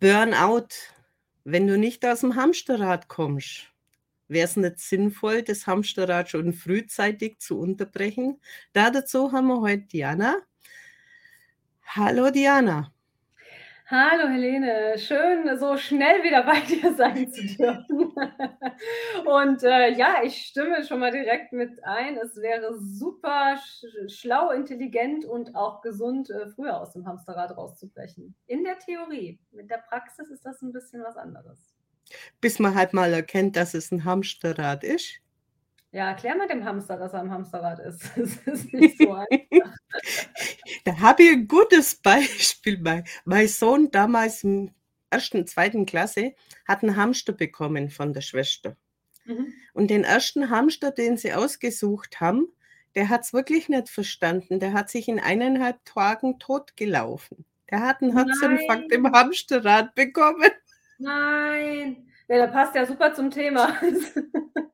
Burnout, wenn du nicht aus dem Hamsterrad kommst. Wäre es nicht sinnvoll, das Hamsterrad schon frühzeitig zu unterbrechen? Da dazu haben wir heute Diana. Hallo Diana. Hallo Helene, schön so schnell wieder bei dir sein zu dürfen. Und äh, ja, ich stimme schon mal direkt mit ein. Es wäre super sch schlau, intelligent und auch gesund, äh, früher aus dem Hamsterrad rauszubrechen. In der Theorie. Mit der Praxis ist das ein bisschen was anderes. Bis man halt mal erkennt, dass es ein Hamsterrad ist. Ja, erklär mal dem Hamster, dass er am Hamsterrad ist. Das ist nicht so einfach. Da habe ich ein gutes Beispiel. Mein, mein Sohn damals im ersten, zweiten Klasse hat einen Hamster bekommen von der Schwester. Mhm. Und den ersten Hamster, den sie ausgesucht haben, der hat es wirklich nicht verstanden. Der hat sich in eineinhalb Tagen totgelaufen. Der hat einen Herzinfarkt im. Hamsterrad bekommen. Nein. Ja, der passt ja super zum Thema.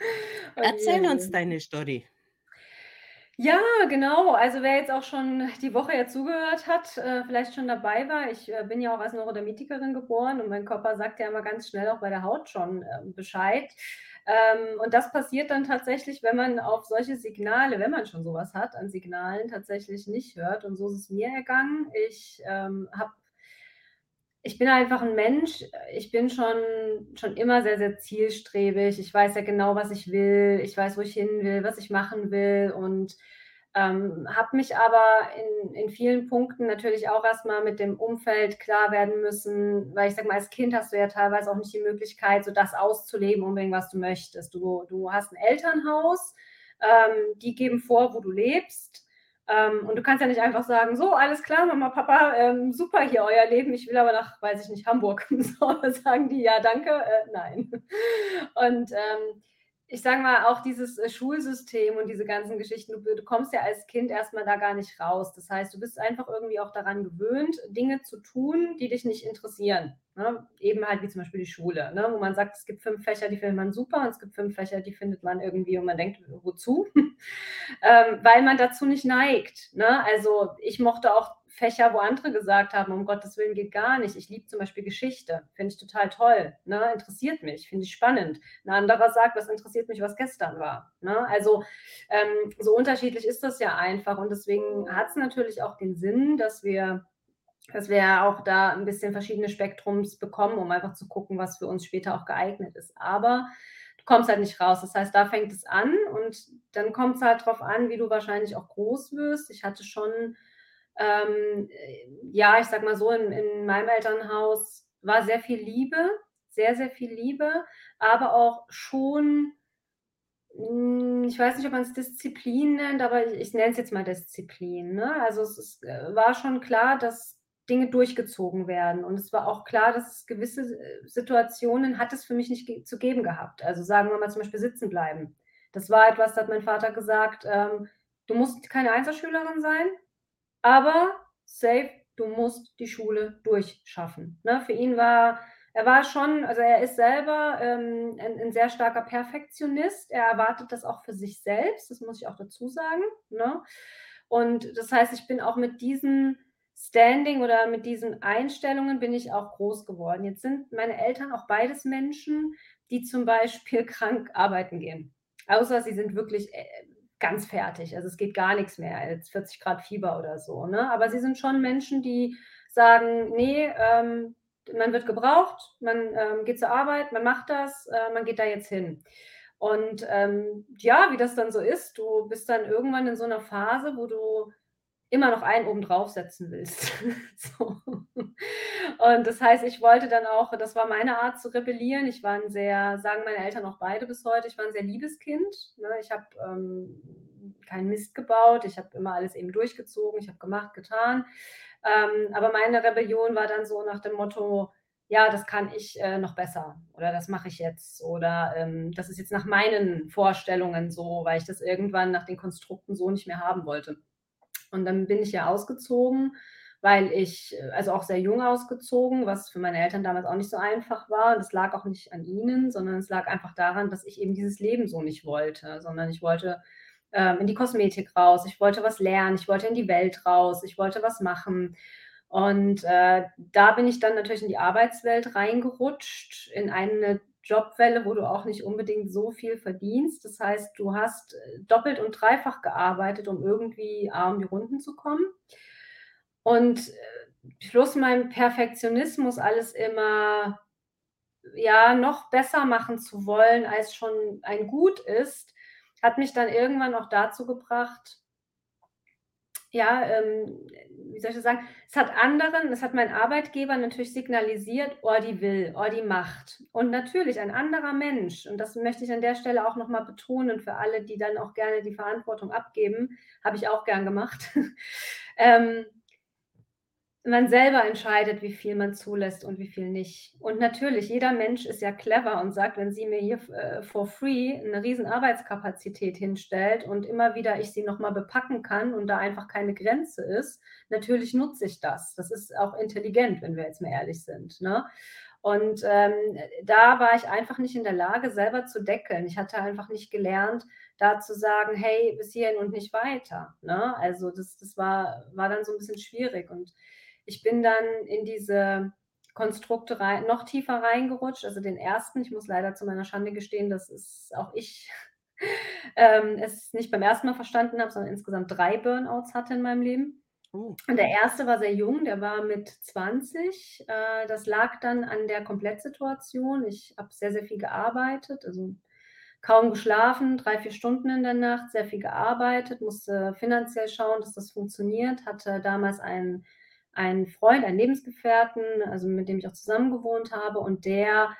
Erzähl oh uns deine Story. Ja, genau. Also wer jetzt auch schon die Woche ja zugehört hat, äh, vielleicht schon dabei war, ich, äh, bin ja auch als Neurodermitikerin geboren und mein Körper sagt ja immer ganz schnell auch bei der Haut schon, ähm, Bescheid. Ähm, und das passiert dann tatsächlich, wenn man auf solche Signale, wenn man schon so was hat an Signalen, tatsächlich nicht hört. Und so ist es mir ergangen. Ich, ähm, habe ich bin einfach 'n Mensch, ich bin schon schon immer sehr, sehr zielstrebig. Ich weiß ja genau, was ich will. Ich weiß, wo ich hin will, was ich machen will und, ähm, habe mich aber in in vielen Punkten natürlich auch erst mal mit dem Umfeld klar werden müssen, weil ich sage mal, als Kind hast du ja teilweise auch nicht die Möglichkeit, so das auszuleben unbedingt, was du möchtest. Du du hast 'n Elternhaus, ähm, die geben vor, wo du lebst. Ähm, und du kannst ja nicht einfach sagen: „So, alles klar, Mama, Papa, ähm, super hier euer Leben, ich will aber nach, weiß ich nicht, Hamburg.“ So, sagen die: „Ja, danke, äh, nein.“ Und, ähm, ich sage mal, auch dieses, äh, Schulsystem und diese ganzen Geschichten, du du kommst ja als Kind erst mal da gar nicht raus. Das heißt, du bist einfach irgendwie auch daran gewöhnt, Dinge zu tun, die dich nicht interessieren, ne? Eben halt wie zum Beispiel die Schule, ne, wo man sagt, es gibt 5 Fächer, die findet man super und es gibt 5 Fächer, die findet man irgendwie und man denkt: „Wozu?“ Ähm, weil man dazu nicht neigt, ne? Also, ich mochte auch Fächer, wo andere gesagt haben: „Um Gottes Willen, geht gar nicht.“ Ich liebe zum Beispiel Geschichte, finde ich total toll, ne? Interessiert mich, finde ich spannend. 'N anderer sagt: „Was interessiert mich, was gestern war?“ Ne? Also, ähm, so unterschiedlich ist das ja einfach und deswegen hat's natürlich auch den Sinn, dass wir dass wir auch da 'n bisschen verschiedene Spektrums bekommen, um einfach zu gucken, was für uns später auch geeignet ist. Aber du kommst halt nicht raus. Das heißt, da fängt es an und dann kommt's halt drauf an, wie du wahrscheinlich auch groß wirst. Ich hatte schon, ähm, äh, ja, ich sage mal so, in in meinem Elternhaus war sehr viel Liebe, sehr, sehr viel Liebe, aber auch schon hm, ich weiß nicht, ob man's Disziplin nennt, aber i ich nenne es jetzt mal Disziplin, ne? Also, es ist äh, war schon klar, dass Dinge durchgezogen werden und es war auch klar, dass es gewisse, äh, Situationen hat es für mich nicht zu geben gehabt. Also, sagen wir mal zum Beispiel sitzen bleiben. Das war etwas, da hat mein Vater gesagt, ähm: „Du musst keine Einzelschülerin sein, aber safe, du musst die Schule durchschaffen.“ Ne? Für ihn war er war schon also, er ist selber, ähm, ein 'n sehr starker Perfektionist. Er erwartet das auch für sich selbst, das muss ich auch dazu sagen, ne? Und das heißt, ich bin auch mit diesem Standing oder mit diesen Einstellungen bin ich auch groß geworden. Jetzt sind meine Eltern auch beides Menschen, die zum Beispiel krank arbeiten gehen. Außer sie sind wirklich, äh, ganz fertig. Also, es geht gar nix mehr, jetzt 40 Grad Fieber oder so, ne? Aber sie sind schon Menschen, die sagen: „Ne, ähm, man wird gebraucht, man, ähm, geht zur Arbeit, man macht das, äh, man geht da jetzt hin.“ Und, ähm, ja, wie das dann so ist, du bist dann irgendwann in so 'ner Phase, wo du immer noch einen oben draufsetzen willst. So. Und das heißt, ich wollte dann auch das war meine Art zu rebellieren. Ich war 'n sehr sagen meine Eltern auch beide bis heute, ich war 'n sehr liebes Kind, ne? Ich habe, ähm, keinen Mist gebaut, ich habe immer alles eben durchgezogen, ich habe gemacht, getan. Ähm, aber meine Rebellion war dann so nach dem Motto: „Ja, das kann ich, äh, noch besser“ oder „Das mache ich jetzt“ oder, ähm, „Das ist jetzt nach meinen Vorstellungen so“, weil ich das irgendwann nach den Konstrukten so nicht mehr haben wollte. Und dann bin ich ja ausgezogen, weil ich äh, also, auch sehr jung ausgezogen, was für meine Eltern damals auch nicht so einfach war. Das lag auch nicht an ihnen, sondern es lag einfach daran, dass ich eben dieses Leben so nicht wollte, sondern ich wollte ähm, in die Kosmetik raus, ich wollte was lernen, ich wollte in die Welt raus, ich wollte was machen. Und äh, da bin ich dann natürlich in die Arbeitswelt reingerutscht, in eine Jobwelle, wo du auch nicht unbedingt so viel verdienst. Das heißt, du hast äh, doppelt und dreifach gearbeitet, um irgendwie A, um die Runden zu kommen. Und äh, plus mein Perfektionismus, alles immer ja noch besser machen zu wollen, als schon ein Gut ist, hat mich dann irgendwann auch dazu gebracht, ja, ähm, wie soll ich das sagen? Es hat anderen, es hat mein Arbeitgeber natürlich signalisiert, oh, die will, oh, die macht. Und natürlich ein anderer Mensch, und das möchte ich an der Stelle auch nochmal betonen, für alle, die dann auch gerne die Verantwortung abgeben, habe ich auch gern gemacht. ähm, man selber entscheidet, wie viel man zulässt und wie viel nicht. Und natürlich, jeder Mensch ist ja clever und sagt, wenn sie mir hier äh, for free eine riesen Arbeitskapazität hinstellt und immer wieder ich sie nochmal bepacken kann und da einfach keine Grenze ist, natürlich nutze ich das. Das ist auch intelligent, wenn wir jetzt mal ehrlich sind. Ne? Und ähm, da war ich einfach nicht in der Lage, selber zu deckeln. Ich hatte einfach nicht gelernt, da zu sagen, hey, bis hierhin und nicht weiter. Ne? Also das, das war, war dann so ein bisschen schwierig. Und ich bin dann in diese Konstrukte rein, noch tiefer reingerutscht. Also den ersten, ich muss leider zu meiner Schande gestehen, dass es auch ich ähm, es nicht beim ersten Mal verstanden habe, sondern insgesamt drei Burnouts hatte in meinem Leben. Oh. Und der erste war sehr jung, der war mit 20. Äh, das lag dann an der Komplettsituation. Ich habe sehr, sehr viel gearbeitet, also kaum geschlafen, drei, vier Stunden in der Nacht, sehr viel gearbeitet, musste finanziell schauen, dass das funktioniert, hatte damals einen einen Freund, einen Lebensgefährten, also mit dem ich auch zusammen gewohnt habe und der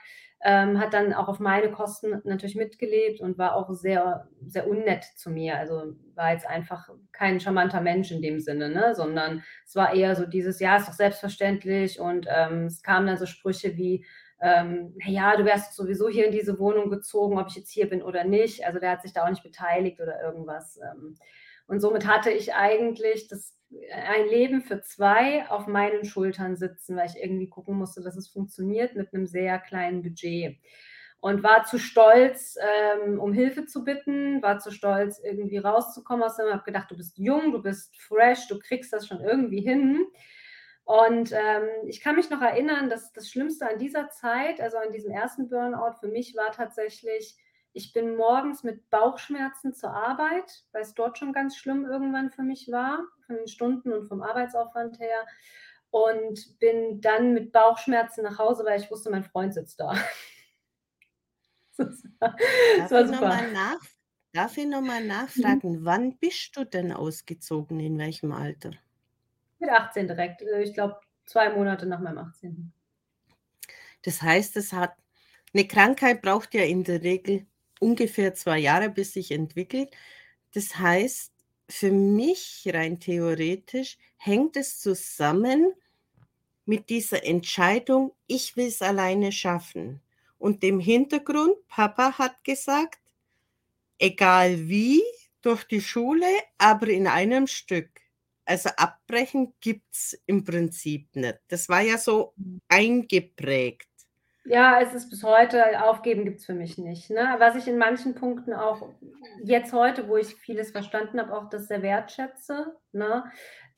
ähm, hat dann auch auf meine Kosten natürlich mitgelebt und war auch sehr, sehr unnett zu mir. Also war jetzt einfach kein charmanter Mensch in dem Sinne, ne? sondern es war eher so dieses, ja, ist doch selbstverständlich und ähm, es kamen dann so Sprüche wie, ähm, ja, du wärst sowieso hier in diese Wohnung gezogen, ob ich jetzt hier bin oder nicht. Also der hat sich da auch nicht beteiligt oder irgendwas. Ähm, und somit hatte ich eigentlich das ein Leben für zwei auf meinen Schultern sitzen, weil ich irgendwie gucken musste, dass es funktioniert mit einem sehr kleinen Budget. Und war zu stolz, ähm, um Hilfe zu bitten, war zu stolz, irgendwie rauszukommen aus dem, habe gedacht, du bist jung, du bist fresh, du kriegst das schon irgendwie hin. Und ähm, ich kann mich noch erinnern, dass das Schlimmste an dieser Zeit, also an diesem ersten Burnout für mich war tatsächlich, ich bin morgens mit Bauchschmerzen zur Arbeit, weil es dort schon ganz schlimm irgendwann für mich war, von den Stunden und vom Arbeitsaufwand her. Und bin dann mit Bauchschmerzen nach Hause, weil ich wusste, mein Freund sitzt da. das war, das war super. Darf ich nochmal nachfragen, mhm. wann bist du denn ausgezogen, in welchem Alter? Mit 18 direkt. Äh, ich glaube, zwei Monate nach meinem 18. Das heißt, es hat eine Krankheit braucht ja in der Regel ungefähr zwei Jahre, bis sich entwickelt. Das heißt, für mich rein theoretisch hängt es zusammen mit dieser Entscheidung, ich will es alleine schaffen. Und dem Hintergrund, Papa hat gesagt, egal wie, durch die Schule, aber in einem Stück. Also abbrechen gibt es im Prinzip nicht. Das war ja so mhm. eingeprägt. Ja, es ist bis heute, aufgeben gibt es für mich nicht. Ne? Was ich in manchen Punkten auch jetzt heute, wo ich vieles verstanden habe, auch das sehr wertschätze, ne?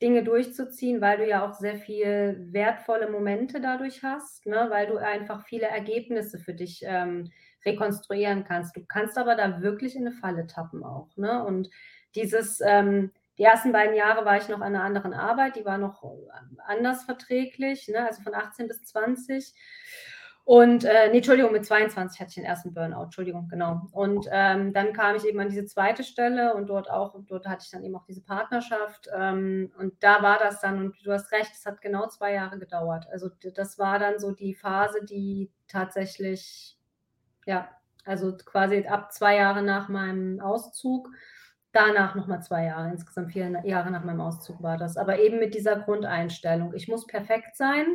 Dinge durchzuziehen, weil du ja auch sehr viel wertvolle Momente dadurch hast, ne? weil du einfach viele Ergebnisse für dich ähm, rekonstruieren kannst. Du kannst aber da wirklich in eine Falle tappen auch. Ne? Und dieses, ähm, die ersten beiden Jahre war ich noch an einer anderen Arbeit, die war noch anders verträglich, ne? also von 18 bis 20. Und, äh, nee, Entschuldigung, mit 22 hatte ich den ersten Burnout, Entschuldigung, genau. Und ähm, dann kam ich eben an diese zweite Stelle und dort auch, dort hatte ich dann eben auch diese Partnerschaft. Ähm, und da war das dann, und du hast recht, es hat genau zwei Jahre gedauert. Also das war dann so die Phase, die tatsächlich, ja, also quasi ab zwei Jahre nach meinem Auszug, danach nochmal zwei Jahre, insgesamt vier Jahre nach meinem Auszug war das. Aber eben mit dieser Grundeinstellung, ich muss perfekt sein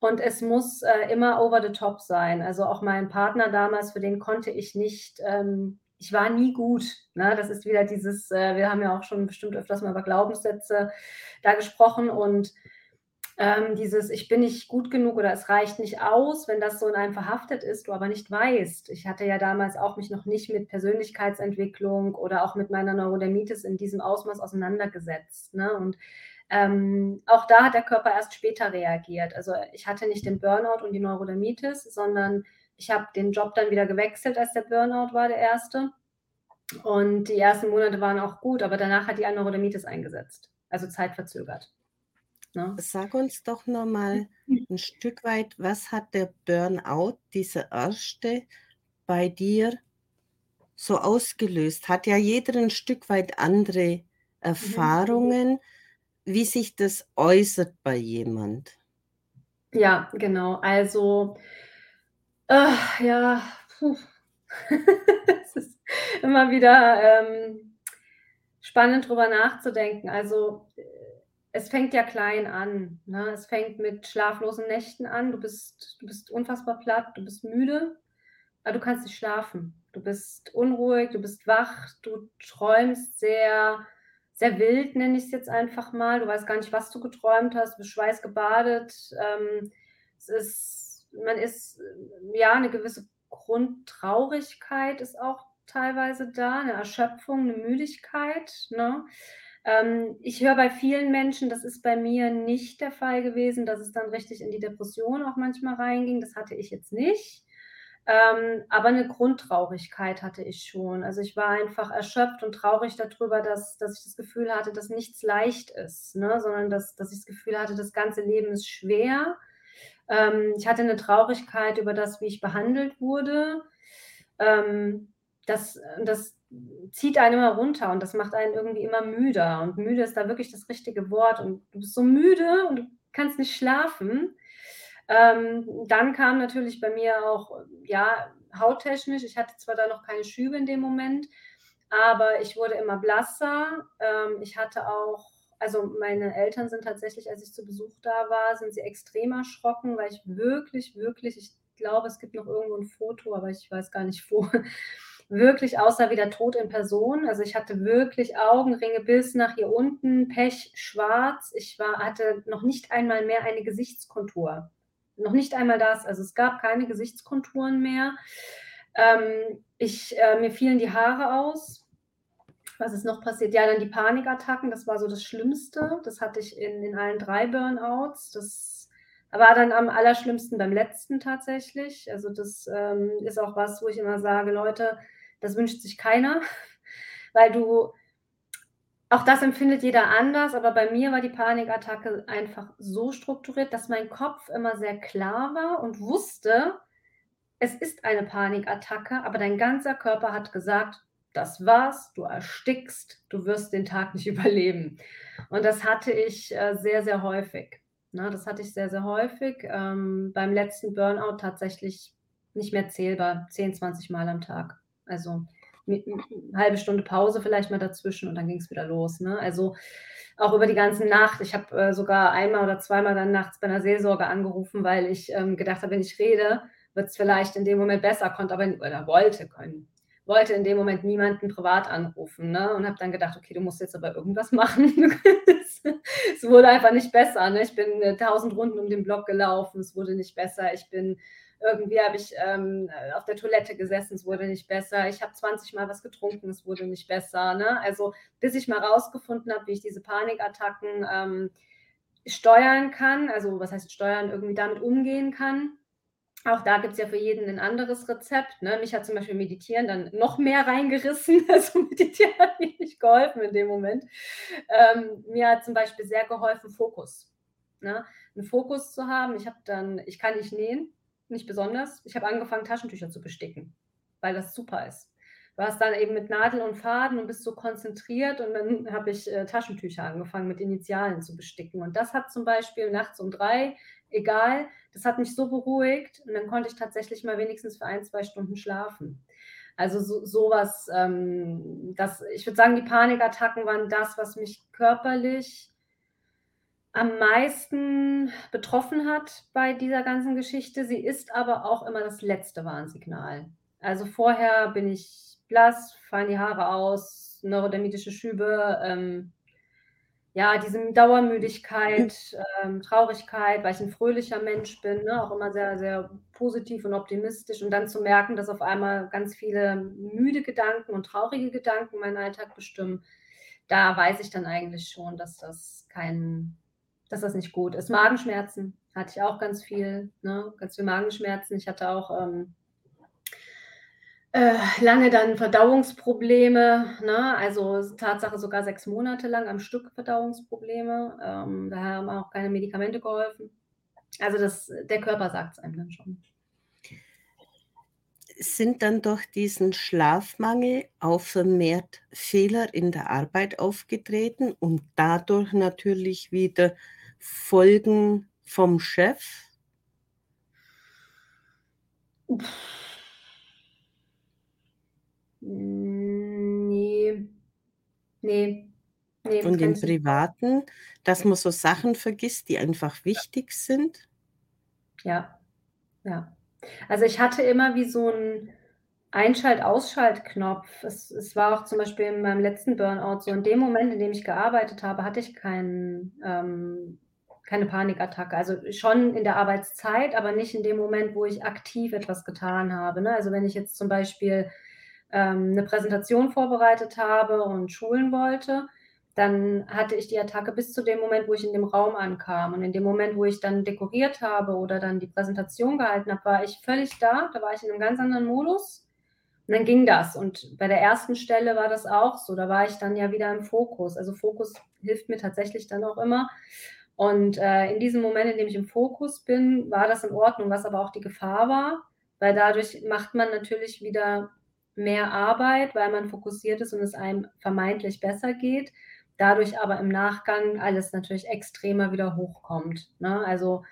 und es muss äh, immer over the top sein. Also auch mein Partner damals, für den konnte ich nicht, ähm, ich war nie gut. Ne? Das ist wieder dieses, äh, wir haben ja auch schon bestimmt öfters mal über Glaubenssätze da gesprochen und ähm, dieses „Ich bin nicht gut genug“ oder „Es reicht nicht aus“, wenn das so in einem verhaftet ist, du aber nicht weißt. Ich hatte ja damals auch mich noch nicht mit Persönlichkeitsentwicklung oder auch mit meiner Neurodermitis in diesem Ausmaß auseinandergesetzt, ne? Und, ähm, auch da hat der Körper erst später reagiert. Also, ich hatte nicht den Burnout und die Neurodermitis, sondern ich habe den Job dann wieder gewechselt, als der Burnout war, der erste. Und die ersten Monate waren auch gut, aber danach hat die Neurodermitis eingesetzt, also zeitverzögert. Ne? Sag uns doch noch mal mhm. 'n Stück weit, was hat der Burnout, dieser erste, bei dir so ausgelöst? Hat ja jeder ein Stück weit andere mhm. Wie sich das äußert bei jemand. Ja, genau. Also, äh, ja. Es ist immer wieder, ähm, spannend, drüber nachzudenken. Also, äh es fängt ja klein an, ne? Es fängt mit schlaflosen Nächten an. Du bist du bist unfassbar platt, du bist müde, aber du kannst nicht schlafen. Du bist unruhig, du bist wach, du träumst sehr sehr wild, nenne ich's jetzt einfach mal. Du weißt gar nicht, was du geträumt hast, du bist schweißgebadet. Ähm, es ist man ist ja, 'ne gewisse Grundtraurigkeit ist auch teilweise da, 'ne Erschöpfung, 'ne Müdigkeit, ne? Ähm, ich höre bei vielen Menschen, das ist bei mir nicht der Fall gewesen, dass es dann richtig in die Depression auch manchmal reinging. Das hatte ich jetzt nicht. Ähm, aber 'ne Grundtraurigkeit hatte ich schon. Also, ich war einfach erschöpft und traurig da drüber, dass dass ich das Gefühl hatte, dass nichts leicht ist, ne, sondern dass dass ich das Gefühl hatte, das ganze Leben ist schwer. Ähm, ich hatte 'ne Traurigkeit über das, wie ich behandelt wurde. Ähm, das das zieht einen immer runter und das macht einen irgendwie immer müder und müde ist da wirklich das richtige Wort und du bist so müde und du kannst nicht schlafen. Ähm, dann kam natürlich bei mir auch, ja, hauttechnisch ich hatte zwar da noch keine Schübe in dem Moment, aber ich wurde immer blasser. Ähm, ich hatte auch also, meine Eltern sind tatsächlich, als ich zu Besuch da war, sind sie extrem erschrocken, weil ich wirklich, wirklich ich glaube, es gibt noch irgendwo 'n Foto, aber ich weiß gar nicht wo wirklich aussah wie der Tod in Person. Also, ich hatte wirklich Augenringe bis nach hier unten, pechschwarz. Ich war hatte noch nicht einmal mehr eine Gesichtskontur. Noch nicht einmal das. Also, es gab keine Gesichtskonturen mehr. Ähm, ich äh, mir fielen die Haare aus. Was ist noch passiert? Ja, dann die Panikattacken, das war so das Schlimmste. Das hatte ich in in allen 3 Burnouts. Das war dann am allerschlimmsten beim letzten tatsächlich. Also, das, ähm, ist auch was, wo ich immer sage: „Leute, das wünscht sich keiner, weil du auch das empfindet jeder anders, aber bei mir war die Panikattacke einfach so strukturiert, dass mein Kopf immer sehr klar war und wusste, es ist eine Panikattacke, aber dein ganzer Körper hat gesagt: „Das war's, du erstickst, du wirst den Tag nicht überleben.“ Und das hatte ich, äh, sehr, sehr häufig, ne? Das hatte ich sehr, sehr häufig. Beim letzten Burnout tatsächlich nicht mehr zählbar, 10, 20 Mal am Tag. Also, m halbe Stunde Pause vielleicht mal dazwischen und dann ging's wieder los, ne? Also, auch über die ganze Nacht. Ich habe, äh, sogar einmal oder zweimal dann nachts bei 'ner Seelsorge angerufen, weil ich, ähm, gedacht habe, wenn ich rede, wird's vielleicht in dem Moment besser, konnte aber oder wollte können wollte in dem Moment niemanden privat anrufen, ne, und habe dann gedacht: „Okay, du musst jetzt aber irgendwas machen.“ Es wurde einfach nicht besser, ne? Ich bin, äh, 1.000 Runden um den Block gelaufen, es wurde nicht besser. Ich bin irgendwie habe ich, ähm, äh, auf der Toilette gesessen, es wurde nicht besser. Ich habe 20 Mal was getrunken, es wurde nicht besser, ne? Also, bis ich mal rausgefunden habe, wie ich diese Panikattacken, ähm, steuern kann also, was heißt steuern, irgendwie damit umgehen kann. Auch da gibt's ja für jeden 'nen anderes Rezept, ne? Mich hat zum Beispiel Meditieren dann noch mehr reingerissen. Also, Meditieren hat mir nicht geholfen in dem Moment. Ähm, mir hat zum Beispiel sehr geholfen Fokus, ne? 'N Fokus zu haben. Ich habe dann ich kann nicht nähen, nicht besonders. Ich habe angefangen, Taschentücher zu besticken, weil das super ist. Du hast dann eben mit Nadel und Faden und bist so konzentriert und dann habe ich, äh, Taschentücher angefangen, mit Initialen zu besticken. Und das hat zum Beispiel nachts um 3 egal, das hat mich so beruhigt und dann konnte ich tatsächlich mal wenigstens für 1, 2 Stunden schlafen. Also, so so was, ähm, ich würde sagen, die Panikattacken waren das, was mich körperlich am meisten betroffen hat bei dieser ganzen Geschichte. Sie ist aber auch immer das letzte Warnsignal. Also, vorher bin ich blass, fallen die Haare aus, neurodermitische Schübe, ähm ja, diese Dauermüdigkeit, ähm, Traurigkeit, weil ich ein fröhlicher Mensch bin, ne, auch immer sehr, sehr positiv und optimistisch und dann zu merken, dass auf einmal ganz viele müde Gedanken und traurige Gedanken meinen Alltag bestimmen, da weiß ich dann eigentlich schon, dass das kein dass das nicht gut ist. Magenschmerzen hatte ich auch ganz viel, ne, ganz viel Magenschmerzen. Ich hatte auch, ähm äh, lange dann Verdauungsprobleme, ne? Also, Tatsache sogar 6 Monate lang am Stück Verdauungsprobleme. Ähm, da haben auch keine Medikamente geholfen. Also, das der Körper sagt's einem dann schon. Sind dann durch diesen Schlafmangel auch vermehrt Fehler in der Arbeit aufgetreten und dadurch natürlich wieder Folgen vom Chef? Hm, ne. Ne. Ne, Und kann im ich nicht Privaten, dass man so Sachen vergisst, die einfach wichtig sind? Ja, ja. Also, ich hatte immer wie so 'n Einschalt-Ausschalt-Knopf. Es es war auch zum Beispiel in meinem letzten Burnout so, in dem Moment, in dem ich gearbeitet habe, hatte ich kein ähm, keine Panikattacke. Also, schon in der Arbeitszeit, aber nicht in dem Moment, wo ich aktiv etwas getan habe, ne? Also, wenn ich jetzt zum Beispiel, ähm, 'ne Präsentation vorbereitet habe und schulen wollte, dann hatte ich die Attacke bis zu dem Moment, wo ich in dem Raum ankam. Und in dem Moment, wo ich dann dekoriert habe oder dann die Präsentation gehalten habe, war ich völlig da. Da war ich in 'nem ganz anderen Modus und dann ging das. Und bei der ersten Stelle war das auch so. Da war ich dann ja wieder im Fokus. Also, Fokus hilft mir tatsächlich dann auch immer. Und, äh, in diesem Moment, in dem ich im Fokus bin, war das in Ordnung. Was aber auch die Gefahr war, weil dadurch macht man natürlich wieder mehr Arbeit, weil man fokussiert ist und es einem vermeintlich besser geht. Dadurch aber im Nachgang alles natürlich extremer wieder hochkommt, ne? Also,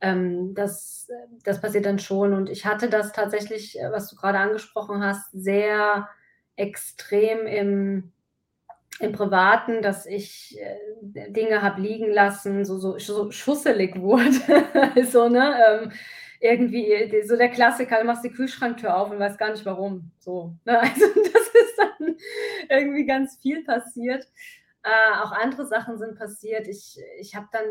ähm, das das passiert dann schon. Und ich hatte das tatsächlich, äh, was du grade angesprochen hast, sehr extrem im im Privaten, dass ich, äh, Dinge habe liegen lassen, so so so schusselig wurde. So, ne? Ähm, irgendwie so der Klassiker, du machst die Kühlschranktür auf und weißt gar nicht warum, so, ne? Also, das ist dann irgendwie ganz viel passiert. Äh, auch andere Sachen sind passiert. Ich ich habe dann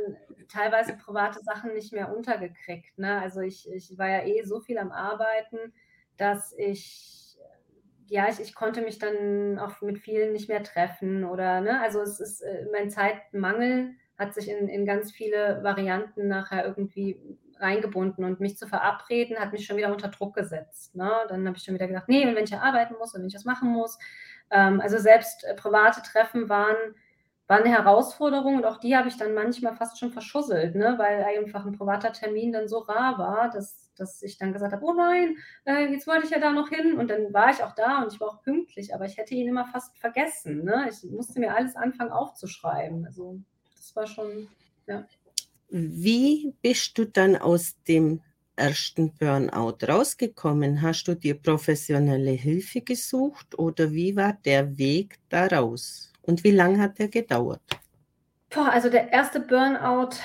teilweise private Sachen nicht mehr untergekriegt, ne? Also, ich ich war ja eh so viel am Arbeiten, dass ich ja, ich ich konnte mich dann auch mit vielen nicht mehr treffen oder ne? Also, es ist äh, mein Zeitmangel hat sich in in ganz viele Varianten nachher irgendwie reingebunden und mich zu verabreden, hat mich schon wieder unter Druck gesetzt, ne? Dann habe ich schon wieder gedacht: „Ne, und wenn ich ja arbeiten muss und wenn ich was machen muss.“ Ähm, also, selbst, äh, private Treffen waren waren 'ne Herausforderung und auch die habe ich dann manchmal fast schon verschusselt, ne, weil einfach 'n privater Termin dann so rar war, dass dass ich dann gesagt habe: „Oh nein, äh, jetzt wollte ich ja da noch hin.“ Und dann war ich auch da und ich war auch pünktlich, aber ich hätte ihn immer fast vergessen, ne? Ich musste mir alles anfangen aufzuschreiben. Also, das war schon ja. Wie bist du dann aus dem ersten Burnout rausgekommen? Hast du dir professionelle Hilfe gesucht oder wie war der Weg da raus? Und wie lang hat der gedauert? Boah, also, der 1. Burnout,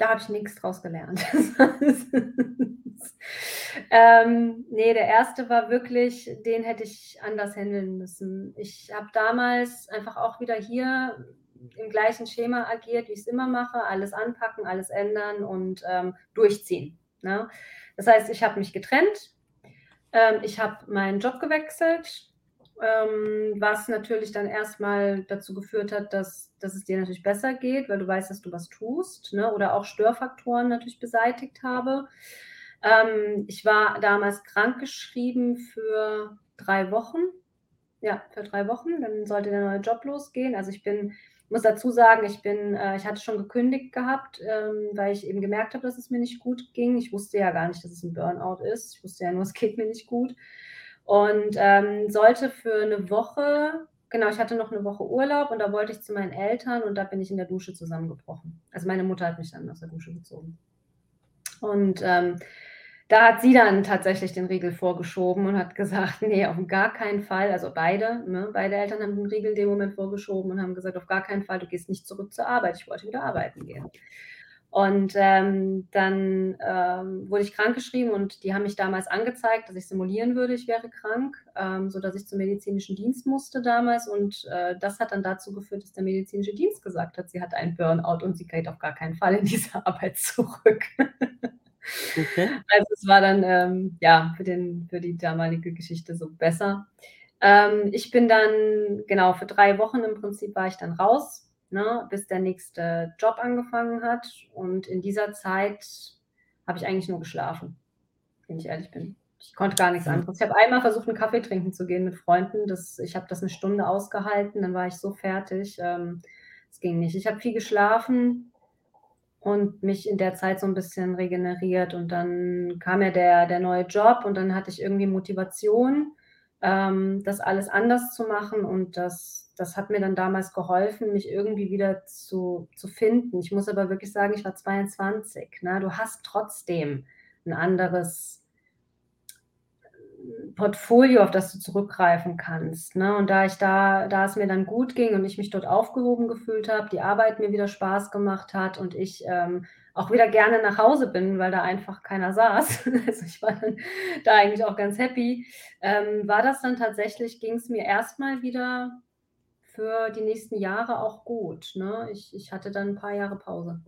da habe ich nix draus gelernt. Ähm, ne, der 1. war wirklich den hätte ich anders händeln müssen. Ich habe damals einfach auch wieder hier im gleichen Schema agiert, wie ich's immer mache, alles anpacken, alles ändern und, ähm, durchziehen, ne? Das heißt, ich habe mich getrennt, ähm, ich habe meinen Job gewechselt, ähm, was natürlich dann erst mal dazu geführt hat, dass dass es dir natürlich besser geht, weil du weißt, dass du was tust, ne, oder auch Störfaktoren natürlich beseitigt habe. Ähm, ich war damals krankgeschrieben für 3 Wochen. Ja, für 3 Wochen, dann sollte der neue Job losgehen. Also, ich bin muss dazu sagen, ich bin äh, ich hatte schon gekündigt gehabt, ähm, weil ich eben gemerkt habe, dass es mir nicht gut ging. Ich wusste ja gar nicht, dass es 'n Burnout ist. Ich wusste ja nur, es geht mir nicht gut und, ähm, sollte für 'ne Woche genau, ich hatte noch 'ne Woche Urlaub und da wollte ich zu meinen Eltern und da bin ich in der Dusche zusammengebrochen. Also, meine Mutter hat mich dann aus der Dusche gezogen. Und, ähm, da hat sie dann tatsächlich den Riegel vorgeschoben und hat gesagt: „Ne, auf gar keinen Fall.“ Also, beide, ne? Beide Eltern haben den Riegel in dem Moment vorgeschoben und haben gesagt: „Auf gar keinen Fall, du gehst nicht zurück zur Arbeit.“ Ich wollte wieder arbeiten gehen. Und ähm, dann ähm, wurde ich krankgeschrieben und die haben mich damals angezeigt, dass ich simulieren würde, ich wäre krank, ähm, sodass ich zum medizinischen Dienst musste damals. Und äh, das hat dann dazu geführt, dass der medizinische Dienst gesagt hat, sie hat einen Burnout und sie geht auf gar keinen Fall in diese Arbeit zurück. Okay. Also es war dann ähm, ja für, den, für die damalige Geschichte so besser. Ähm, ich bin dann, genau, für drei Wochen im Prinzip war ich dann raus ne, bis der nächste Job angefangen hat. Und in dieser Zeit habe ich eigentlich nur geschlafen, wenn ich ehrlich bin. Ich konnte gar nichts anderes. Ich habe einmal versucht, einen Kaffee trinken zu gehen mit Freunden. Das, ich habe das eine Stunde ausgehalten, dann war ich so fertig. Es ähm, ging nicht. Ich habe viel geschlafen und mich in der Zeit so ein bisschen regeneriert. Und dann kam ja der, der neue Job und dann hatte ich irgendwie Motivation, ähm, das alles anders zu machen. Und das, das hat mir dann damals geholfen, mich irgendwie wieder zu, zu finden. Ich muss aber wirklich sagen, ich war 22. Ne? Du hast trotzdem ein anderes Portfolio, auf das du zurückgreifen kannst. Ne? Und da ich da, da es mir dann gut ging und ich mich dort aufgehoben gefühlt habe, die Arbeit mir wieder Spaß gemacht hat und ich ähm, auch wieder gerne nach Hause bin, weil da einfach keiner saß. Also ich war dann da eigentlich auch ganz happy. Ähm, war das dann tatsächlich, ging es mir erstmal wieder für die nächsten Jahre auch gut. Ne? Ich, ich hatte dann ein paar Jahre Pause.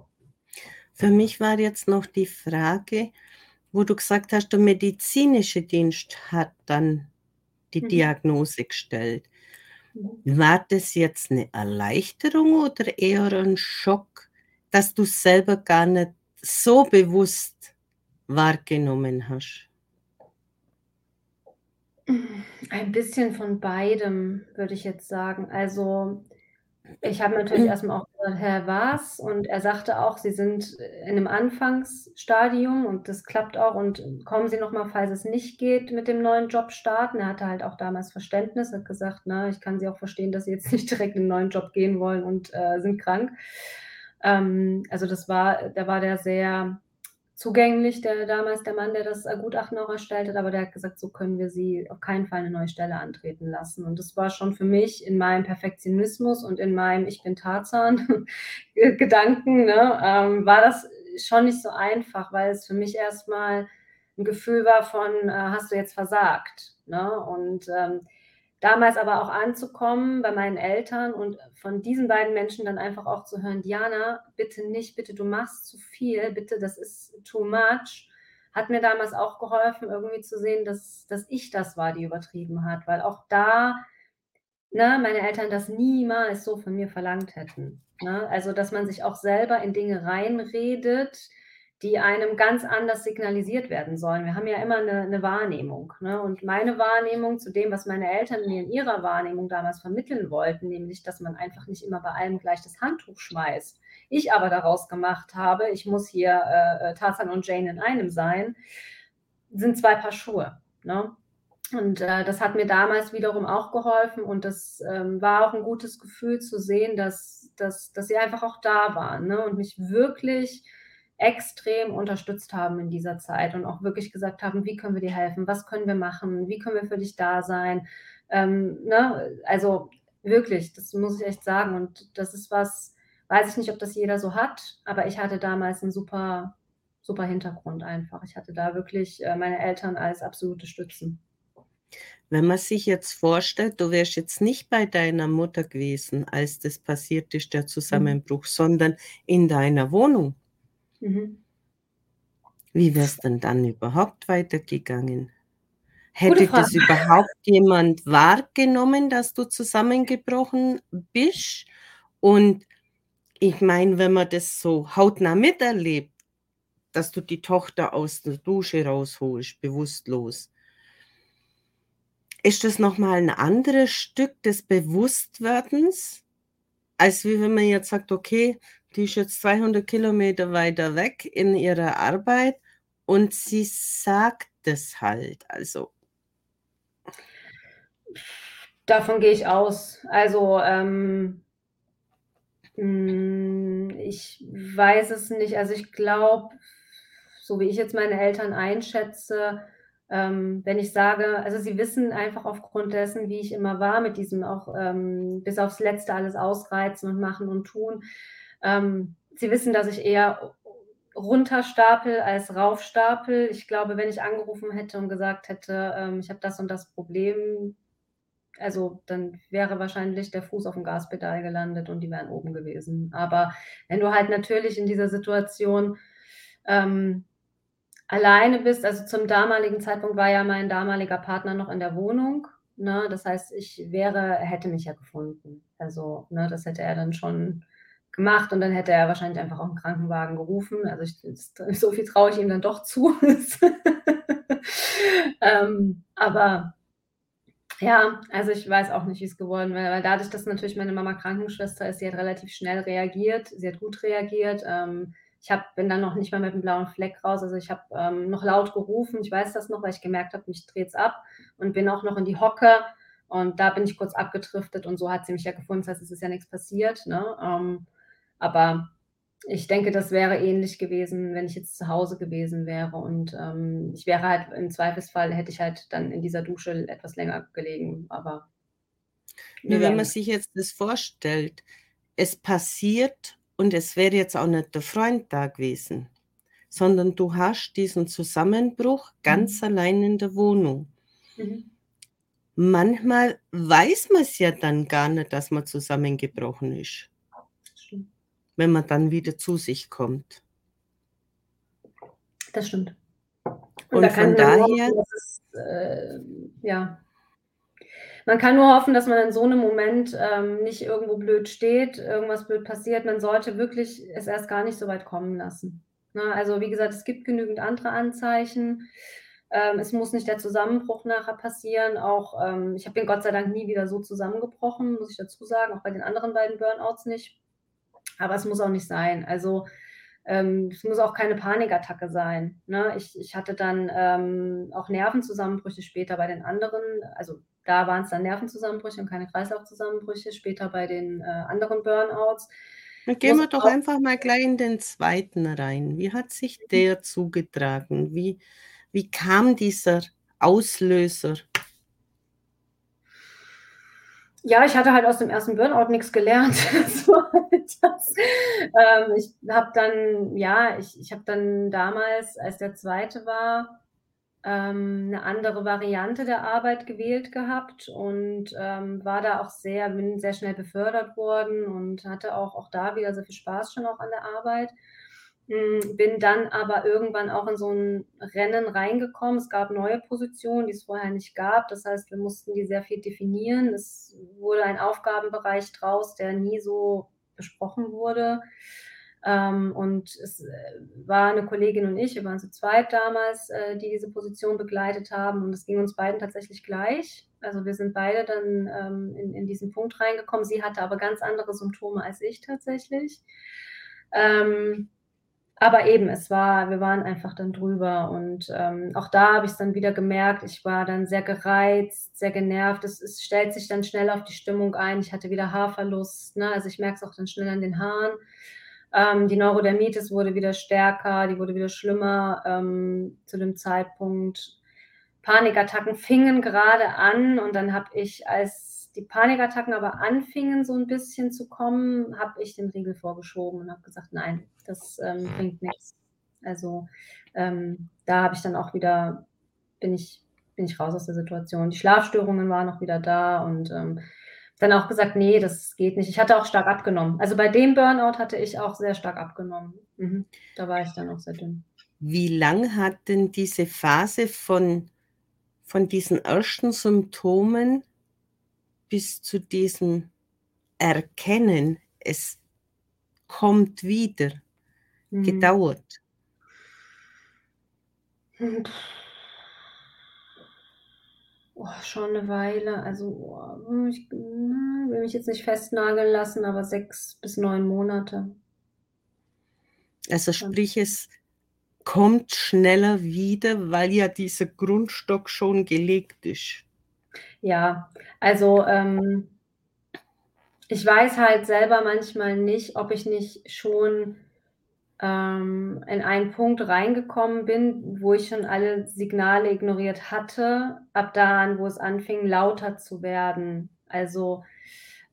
Für mich war jetzt noch die Frage, wo du gesagt hast, der medizinische Dienst hat dann die mhm. Diagnose gestellt. Mhm. War das jetzt eine Erleichterung oder eher ein Schock, dass du selber gar nicht so bewusst wahrgenommen hast? Ein bisschen von beidem, würde ich jetzt sagen. Also, ich habe natürlich erstmal auch gesagt: „Hä, was?“ Und er sagte auch, sie sind in einem Anfangsstadium und das klappt auch und kommen Sie noch mal, falls es nicht geht mit dem neuen Job starten. Er hatte halt auch damals Verständnis, hat gesagt: „Ne, ich kann Sie auch verstehen, dass Sie jetzt nicht direkt in 'nen neuen Job gehen wollen und, äh, sind krank.“ Ähm, also, das war da war der sehr zugänglich, der damals der Mann, der das äh, Gutachten auch erstellt hat, aber der hat gesagt, so können wir sie auf keinen Fall eine neue Stelle antreten lassen. Und das war schon für mich in meinem Perfektionismus und in meinem Ich bin Tarzan Gedanken, ne, ähm, war das schon nicht so einfach, weil es für mich erstmal ein Gefühl war von, äh, hast du jetzt versagt? Ne? Und ähm, damals aber auch anzukommen bei meinen Eltern und von diesen beiden Menschen dann einfach auch zu hören, Diana, bitte nicht, bitte du machst zu viel, bitte das ist too much, hat mir damals auch geholfen, irgendwie zu sehen, dass, dass ich das war, die übertrieben hat, weil auch da ne, meine Eltern das niemals so von mir verlangt hätten. Ne? Also, dass man sich auch selber in Dinge reinredet, die einem ganz anders signalisiert werden sollen. Wir haben ja immer eine, eine Wahrnehmung. Ne? Und meine Wahrnehmung zu dem, was meine Eltern mir in ihrer Wahrnehmung damals vermitteln wollten, nämlich, dass man einfach nicht immer bei allem gleich das Handtuch schmeißt. Ich aber daraus gemacht habe, ich muss hier äh, äh Tarzan und Jane in einem sein, sind zwei Paar Schuhe. Ne? Und äh, das hat mir damals wiederum auch geholfen und das ähm, war auch ein gutes Gefühl zu sehen, dass, dass, dass sie einfach auch da waren ne? und mich wirklich extrem unterstützt haben in dieser Zeit und auch wirklich gesagt haben, wie können wir dir helfen, was können wir machen, wie können wir für dich da sein. Ähm, ne? Also wirklich, das muss ich echt sagen. Und das ist was, weiß ich nicht, ob das jeder so hat, aber ich hatte damals einen super, super Hintergrund einfach. Ich hatte da wirklich äh, meine Eltern als absolute Stützen. Wenn man sich jetzt vorstellt, du wärst jetzt nicht bei deiner Mutter gewesen, als das passiert ist, der. Zusammenbruch, mhm. sondern in deiner Wohnung. Mhm. Wie wäre es denn dann überhaupt weitergegangen? Hätte das überhaupt jemand wahrgenommen, dass du zusammengebrochen bist? Und ich meine, wenn man das so hautnah miterlebt, dass du die Tochter aus der Dusche rausholst, bewusstlos, ist das nochmal ein anderes Stück des Bewusstwerdens, als wie wenn man jetzt sagt, okay, die ist jetzt 200 Kilometer weiter weg in ihrer Arbeit und sie sagt es halt. Also. Davon gehe ich aus. Also, ähm, hm, ich weiß es nicht. Also, ich glaube, so wie ich jetzt meine Eltern einschätze, ähm, wenn ich sage, also sie wissen einfach aufgrund dessen, wie ich immer war, mit diesem auch ähm, bis aufs Letzte alles ausreizen und machen und tun, ähm, sie wissen, dass ich eher runterstapel als raufstapel. Ich glaube, wenn ich angerufen hätte und gesagt hätte, ähm, ich habe das und das Problem, also dann wäre wahrscheinlich der Fuß auf dem Gaspedal gelandet und die wären oben gewesen. Aber wenn du halt natürlich in dieser Situation ähm, alleine bist, also zum damaligen Zeitpunkt war ja mein damaliger Partner noch in der Wohnung. Ne? Das heißt, ich wäre, hätte mich ja gefunden. Also, ne, das hätte er dann schon gemacht und dann hätte er wahrscheinlich einfach auch einen Krankenwagen gerufen. Also ich, so viel traue ich ihm dann doch zu. ähm, aber ja, also ich weiß auch nicht, wie es geworden wäre, weil dadurch, dass natürlich meine Mama Krankenschwester ist, sie hat relativ schnell reagiert, sie hat gut reagiert. Ähm, ich hab, bin dann noch nicht mal mit einem blauen Fleck raus, also ich habe ähm, noch laut gerufen, ich weiß das noch, weil ich gemerkt habe, mich dreht es ab und bin auch noch in die Hocke und da bin ich kurz abgetriftet und so hat sie mich ja gefunden, das heißt, es ist ja nichts passiert. Ne? Ähm, aber ich denke, das wäre ähnlich gewesen, wenn ich jetzt zu Hause gewesen wäre. Und ähm, ich wäre halt im Zweifelsfall, hätte ich halt dann in dieser Dusche etwas länger gelegen. Aber. Nur wenn man sich jetzt das vorstellt, es passiert und es wäre jetzt auch nicht der Freund da gewesen, sondern du hast diesen Zusammenbruch ganz mhm. allein in der Wohnung. Mhm. Manchmal weiß man es ja dann gar nicht, dass man zusammengebrochen ist wenn man dann wieder zu sich kommt. Das stimmt. Und, Und von daher. Hoffen, es, äh, ja. Man kann nur hoffen, dass man in so einem Moment ähm, nicht irgendwo blöd steht, irgendwas blöd passiert. Man sollte wirklich es erst gar nicht so weit kommen lassen. Na, ne? also wie gesagt, es gibt genügend andere Anzeichen. Ähm, es muss nicht der Zusammenbruch nachher passieren. Auch ähm, ich habe den Gott sei Dank nie wieder so zusammengebrochen, muss ich dazu sagen, auch bei den anderen beiden Burnouts nicht. Aber es muss auch nicht sein. Also ähm, es muss auch keine Panikattacke sein. Ne? Ich, ich hatte dann ähm, auch Nervenzusammenbrüche später bei den anderen. Also da waren es dann Nervenzusammenbrüche und keine Kreislaufzusammenbrüche, später bei den äh, anderen Burnouts. Dann gehen wir doch einfach mal gleich in den zweiten rein. Wie hat sich mhm. der zugetragen? Wie, wie kam dieser Auslöser? Ja, ich hatte halt aus dem ersten Burnout nichts gelernt. Halt das, ähm, ich habe dann, ja, ich, ich habe dann damals, als der zweite war, ähm, eine andere Variante der Arbeit gewählt gehabt und ähm, war da auch sehr, bin sehr schnell befördert worden und hatte auch, auch da wieder sehr viel Spaß schon auch an der Arbeit. Hm, bin dann aber irgendwann auch in so ein Rennen reingekommen. Es gab neue Positionen, die es vorher nicht gab. Das heißt, wir mussten die sehr viel definieren. Es wurde ein Aufgabenbereich draus, der nie so besprochen wurde. Ähm, und es äh, war eine Kollegin und ich, wir waren zu zweit damals, äh, die diese Position begleitet haben. Und es ging uns beiden tatsächlich gleich. Also wir sind beide dann ähm, in, in diesen Punkt reingekommen. Sie hatte aber ganz andere Symptome als ich tatsächlich. Ähm, aber eben, es war, wir waren einfach dann drüber und ähm, auch da habe ich es dann wieder gemerkt, ich war dann sehr gereizt, sehr genervt. Es, es, stellt sich dann schnell auf die Stimmung ein. Ich hatte wieder Haarverlust, ne? also ich merke es auch dann schnell an den Haaren. Ähm, die Neurodermitis wurde wieder stärker, die wurde wieder schlimmer ähm, zu dem Zeitpunkt. Panikattacken fingen gerade an und dann habe ich als die Panikattacken aber anfingen so ein bisschen zu kommen, habe ich den Riegel vorgeschoben und habe gesagt, nein, das ähm, mhm. bringt nichts. Also ähm, da habe ich dann auch wieder, bin ich, bin ich raus aus der Situation. Die Schlafstörungen waren noch wieder da und ähm, dann auch gesagt, nee, das geht nicht. Ich hatte auch stark abgenommen. Also bei dem Burnout hatte ich auch sehr stark abgenommen. Mhm. Da war ich dann auch sehr dünn. Wie lang hat denn diese Phase von, von diesen ersten Symptomen bis zu diesem Erkennen, es kommt wieder, mhm. gedauert? Oh, schon eine Weile. Also, oh, ich will mich jetzt nicht festnageln lassen, aber sechs bis neun Monate. Also sprich, es kommt schneller wieder, weil ja dieser Grundstock schon gelegt ist. Ja, also ähm, ich weiß halt selber manchmal nicht, ob ich nicht schon ähm, in einen Punkt reingekommen bin, wo ich schon alle Signale ignoriert hatte, ab da an, wo es anfing, lauter zu werden. Also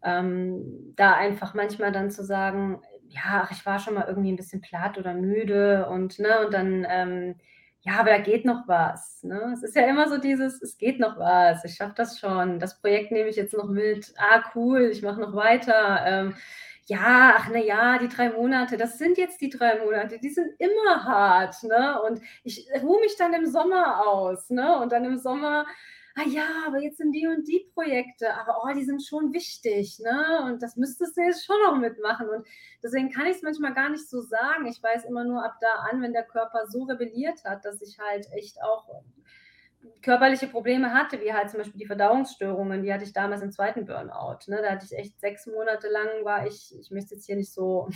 ähm, da einfach manchmal dann zu sagen, ja, ach, ich war schon mal irgendwie 'n bisschen platt oder müde und ne, und dann, ähm ja, aber da geht noch was, ne? Es ist ja immer so dieses: „Es geht noch was, ich schaffe das schon. Das Projekt nehme ich jetzt noch mit. Ah, cool, ich mache noch weiter. Ähm, ja, ach, na ja, die 3 Monate, das sind jetzt die 3 Monate, die sind immer hart, ne? Und ich ruhe mich dann im Sommer aus, ne? Und dann im Sommer: „Ah ja, aber jetzt sind die und die Projekte, aber, oh, die sind schon wichtig, ne? Und das müsstest du jetzt schon noch mitmachen.“ Und deswegen kann ich's manchmal gar nicht so sagen. Ich weiß immer nur ab da an, wenn der Körper so rebelliert hat, dass ich halt echt auch körperliche Probleme hatte, wie halt zum Beispiel die Verdauungsstörungen, die hatte ich damals im 2. Burnout, ne? Da hatte ich echt 6 Monate lang war ich ich möchte es jetzt hier nicht so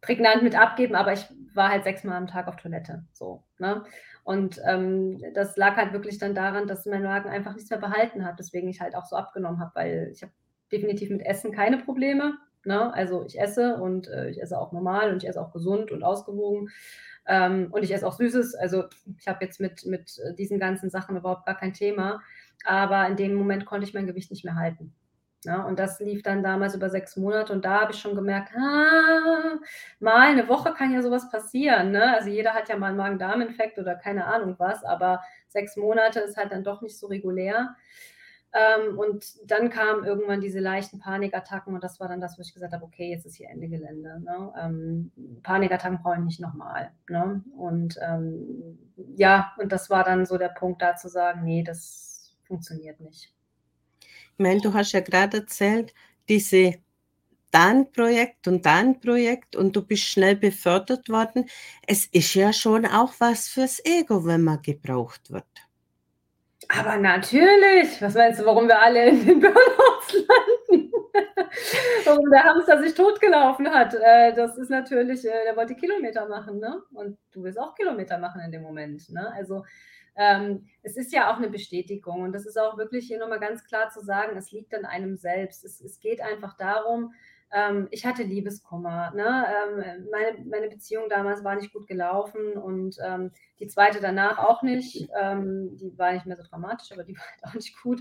prägnant mit abgeben, aber ich war halt 6 Mal am Tag auf Toilette, so, ne? Und, ähm, das lag halt wirklich dann daran, dass mein Magen einfach nichts mehr behalten hat, weswegen ich halt auch so abgenommen habe, weil ich habe definitiv mit Essen keine Probleme, ne? Also, ich esse und, äh, ich esse auch normal und ich esse auch gesund und ausgewogen. Ähm, und ich esse auch Süßes. Also, ich habe jetzt mit mit, äh, diesen ganzen Sachen überhaupt gar kein Thema. Aber in dem Moment konnte ich mein Gewicht nicht mehr halten, ne? Und das lief dann damals über 6 Monate und da habe ich schon gemerkt: „Ah, mal 'ne Woche kann ja so was passieren“, ne? Also, jeder hat ja mal 'n Magen-Darm-Infekt oder keine Ahnung was, aber 6 Monate ist halt dann doch nicht so regulär. Ähm, und dann kamen irgendwann diese leichten Panikattacken und das war dann das, wo ich gesagt habe: „Okay, jetzt ist hier Ende Gelände“, ne? Ähm, Panikattacken brauche ich nicht noch mal, ne? Und, ähm, ja, und das war dann so der Punkt, da zu sagen: „Ne, das funktioniert nicht.“ Ich meine, du hast ja grad erzählt, diese dein Projekt und dein Projekt und du bist schnell befördert worden. Es ist ja schon auch was fürs Ego, wenn man gebraucht wird. Aber natürlich! Was meinst du, warum wir alle in den Burnouts landen? Warum der Hamster sich totgelaufen hat? Äh, das ist natürlich äh, der wollte Kilometer machen, ne? Und du willst auch Kilometer machen in dem Moment, ne? Also, ähm, es ist ja auch 'ne Bestätigung und das ist auch wirklich hier noch mal ganz klar zu sagen, es liegt an einem selbst. Es es geht einfach darum ähm, ich hatte Liebeskummer, ne? Ähm, meine meine Beziehung damals war nicht gut gelaufen und, ähm, die 2. danach auch nicht. Ähm, die war nicht mehr so dramatisch, aber die war halt auch nicht gut.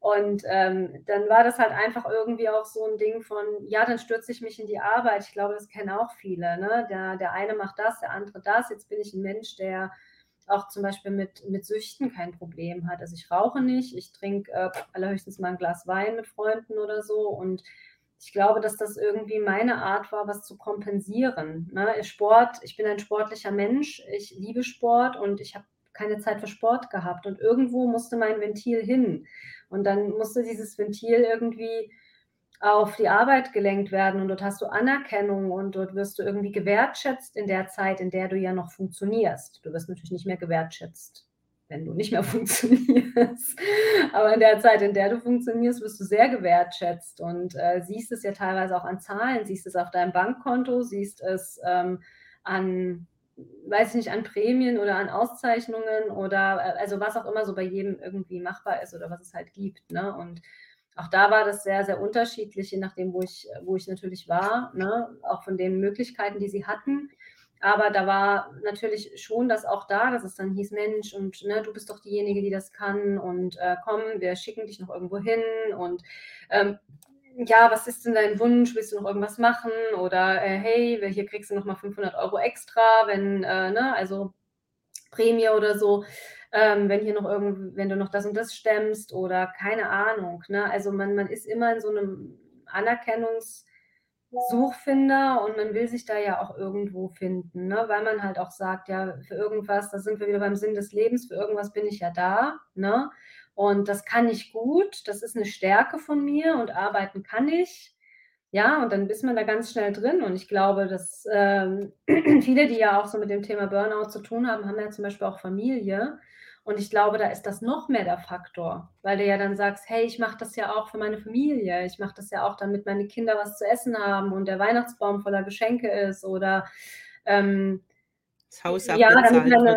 Und, ähm, dann war das halt einfach irgendwie auch so 'n Ding von: Ja, dann stürze ich mich in die Arbeit. Ich glaube, das kennen auch viele, ne? Der der eine macht das, der andere das. Jetzt bin ich 'n Mensch, der auch zum Beispiel mit mit Süchten kein Problem hat. Also, ich rauche nicht, ich trinke, äh, allerhöchstens mal 'n Glas Wein mit Freunden oder so und ich glaube, dass das irgendwie meine Art war, was zu kompensieren, ne? Sport ich bin ein sportlicher Mensch, ich liebe Sport und ich habe keine Zeit für Sport gehabt und irgendwo musste mein Ventil hin. Und dann musste dieses Ventil irgendwie auf die Arbeit gelenkt werden und dort hast du Anerkennung und dort wirst du irgendwie gewertschätzt in der Zeit, in der du ja noch funktionierst. Du wirst natürlich nicht mehr gewertschätzt, wenn du nicht mehr funktionierst. Aber in der Zeit, in der du funktionierst, wirst du sehr gewertschätzt und, äh, siehst es ja teilweise auch an Zahlen, siehst es auf deinem Bankkonto, siehst es, ähm, an weiß ich nicht, an Prämien oder an Auszeichnungen oder, äh also, was auch immer so bei jedem irgendwie machbar ist oder was es halt gibt, ne? Und auch da war das sehr, sehr unterschiedlich, je nachdem, wo ich wo ich natürlich war, ne? Auch von den Möglichkeiten, die sie hatten. Aber da war natürlich schon das auch da, dass es dann hieß: „Mensch und, ne, du bist doch diejenige, die das kann und, äh, komm, wir schicken dich noch irgendwo hin und, ähm, ja, was ist denn dein Wunsch? Willst du noch irgendwas machen?“ Oder, äh: „Hey, hier kriegst du noch mal 500 € extra, wenn, äh, ne, also Prämie oder so, ähm, wenn hier noch irgend wenn du noch das und das stemmst“ oder keine Ahnung, ne? Also, man man ist immer in so 'nem Anerkennungs-Suchfinder und man will sich da ja auch irgendwo finden, ne? Weil man halt auch sagt: „Ja, für irgendwas“ da sind wir wieder beim Sinn des Lebens: „Für irgendwas bin ich ja da“, ne? Und das kann ich gut, das ist 'ne Stärke von mir und arbeiten kann ich. Ja, und dann ist man da ganz schnell drin und ich glaube, dass, ähm, viele, die ja auch so mit dem Thema Burnout zu tun haben, haben ja zum Beispiel auch Familie. Und ich glaube, da ist das noch mehr der Faktor, weil du ja dann sagst: „Hey, ich mache das ja auch für meine Familie. Ich mache das ja auch, damit meine Kinder was zu essen haben und der Weihnachtsbaum voller Geschenke ist“ oder, ähm, Das Haus ja, damit meine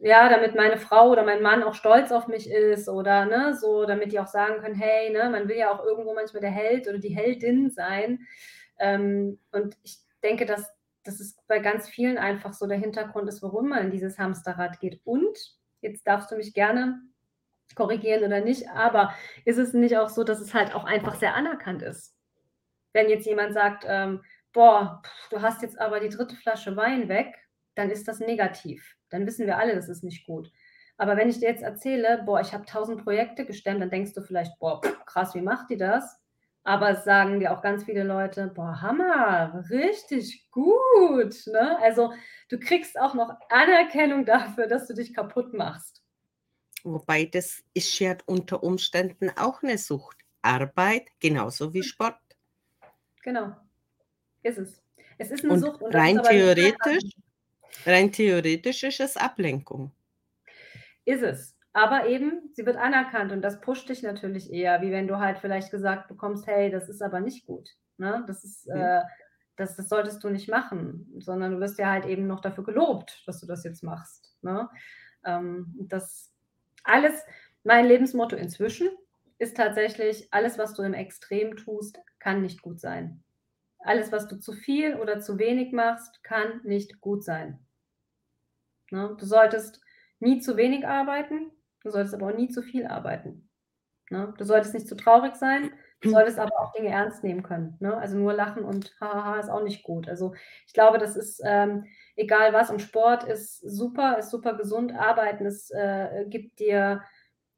ja, damit meine Frau oder mein Mann auch stolz auf mich ist oder, ne, so, damit die auch sagen können: „Hey“, ne? Man will ja auch irgendwo manchmal der Held oder die Heldin sein. Ähm, und ich denke, dass dass es bei ganz vielen einfach so der Hintergrund ist, warum man in dieses Hamsterrad geht. Und, jetzt darfst du mich gerne korrigieren oder nicht, aber ist es nicht auch so, dass es halt auch einfach sehr anerkannt ist? Wenn jetzt jemand sagt, ähm: boah, du hast jetzt aber die dritte Flasche Wein weg, dann ist das negativ. Dann wissen wir alle, das ist nicht gut. Aber wenn ich dir jetzt erzähle, boah, ich habe tausend Projekte gestemmt, dann denkst du vielleicht, boah, krass, wie macht die das? Aber es sagen dir auch ganz viele Leute, boah, Hammer, richtig gut. Ne? Also du kriegst auch noch Anerkennung dafür, dass du dich kaputt machst. Wobei das ist ja unter Umständen auch eine Sucht. Arbeit genauso wie Sport. Genau, ist es. Es ist eine Und Sucht. Und rein theoretisch, rein theoretisch ist es Ablenkung. Ist es. Aber eben, sie wird anerkannt und das pusht dich natürlich eher, wie wenn du halt vielleicht gesagt bekommst, hey, das ist aber nicht gut. Ne? Das ist, mhm. äh, das, das solltest du nicht machen, sondern du wirst ja halt eben noch dafür gelobt, dass du das jetzt machst. Ne? Ähm, das alles, mein Lebensmotto inzwischen ist tatsächlich, alles, was du im Extrem tust, kann nicht gut sein. Alles, was du zu viel oder zu wenig machst, kann nicht gut sein. Ne? Du solltest nie zu wenig arbeiten, du solltest aber auch nie zu viel arbeiten. Ne? Du solltest nicht zu traurig sein, du solltest aber auch Dinge ernst nehmen können. Ne? Also nur lachen und hahaha ist auch nicht gut. Also ich glaube, das ist ähm, egal was und Sport ist super, ist super gesund. Arbeiten, es äh, gibt dir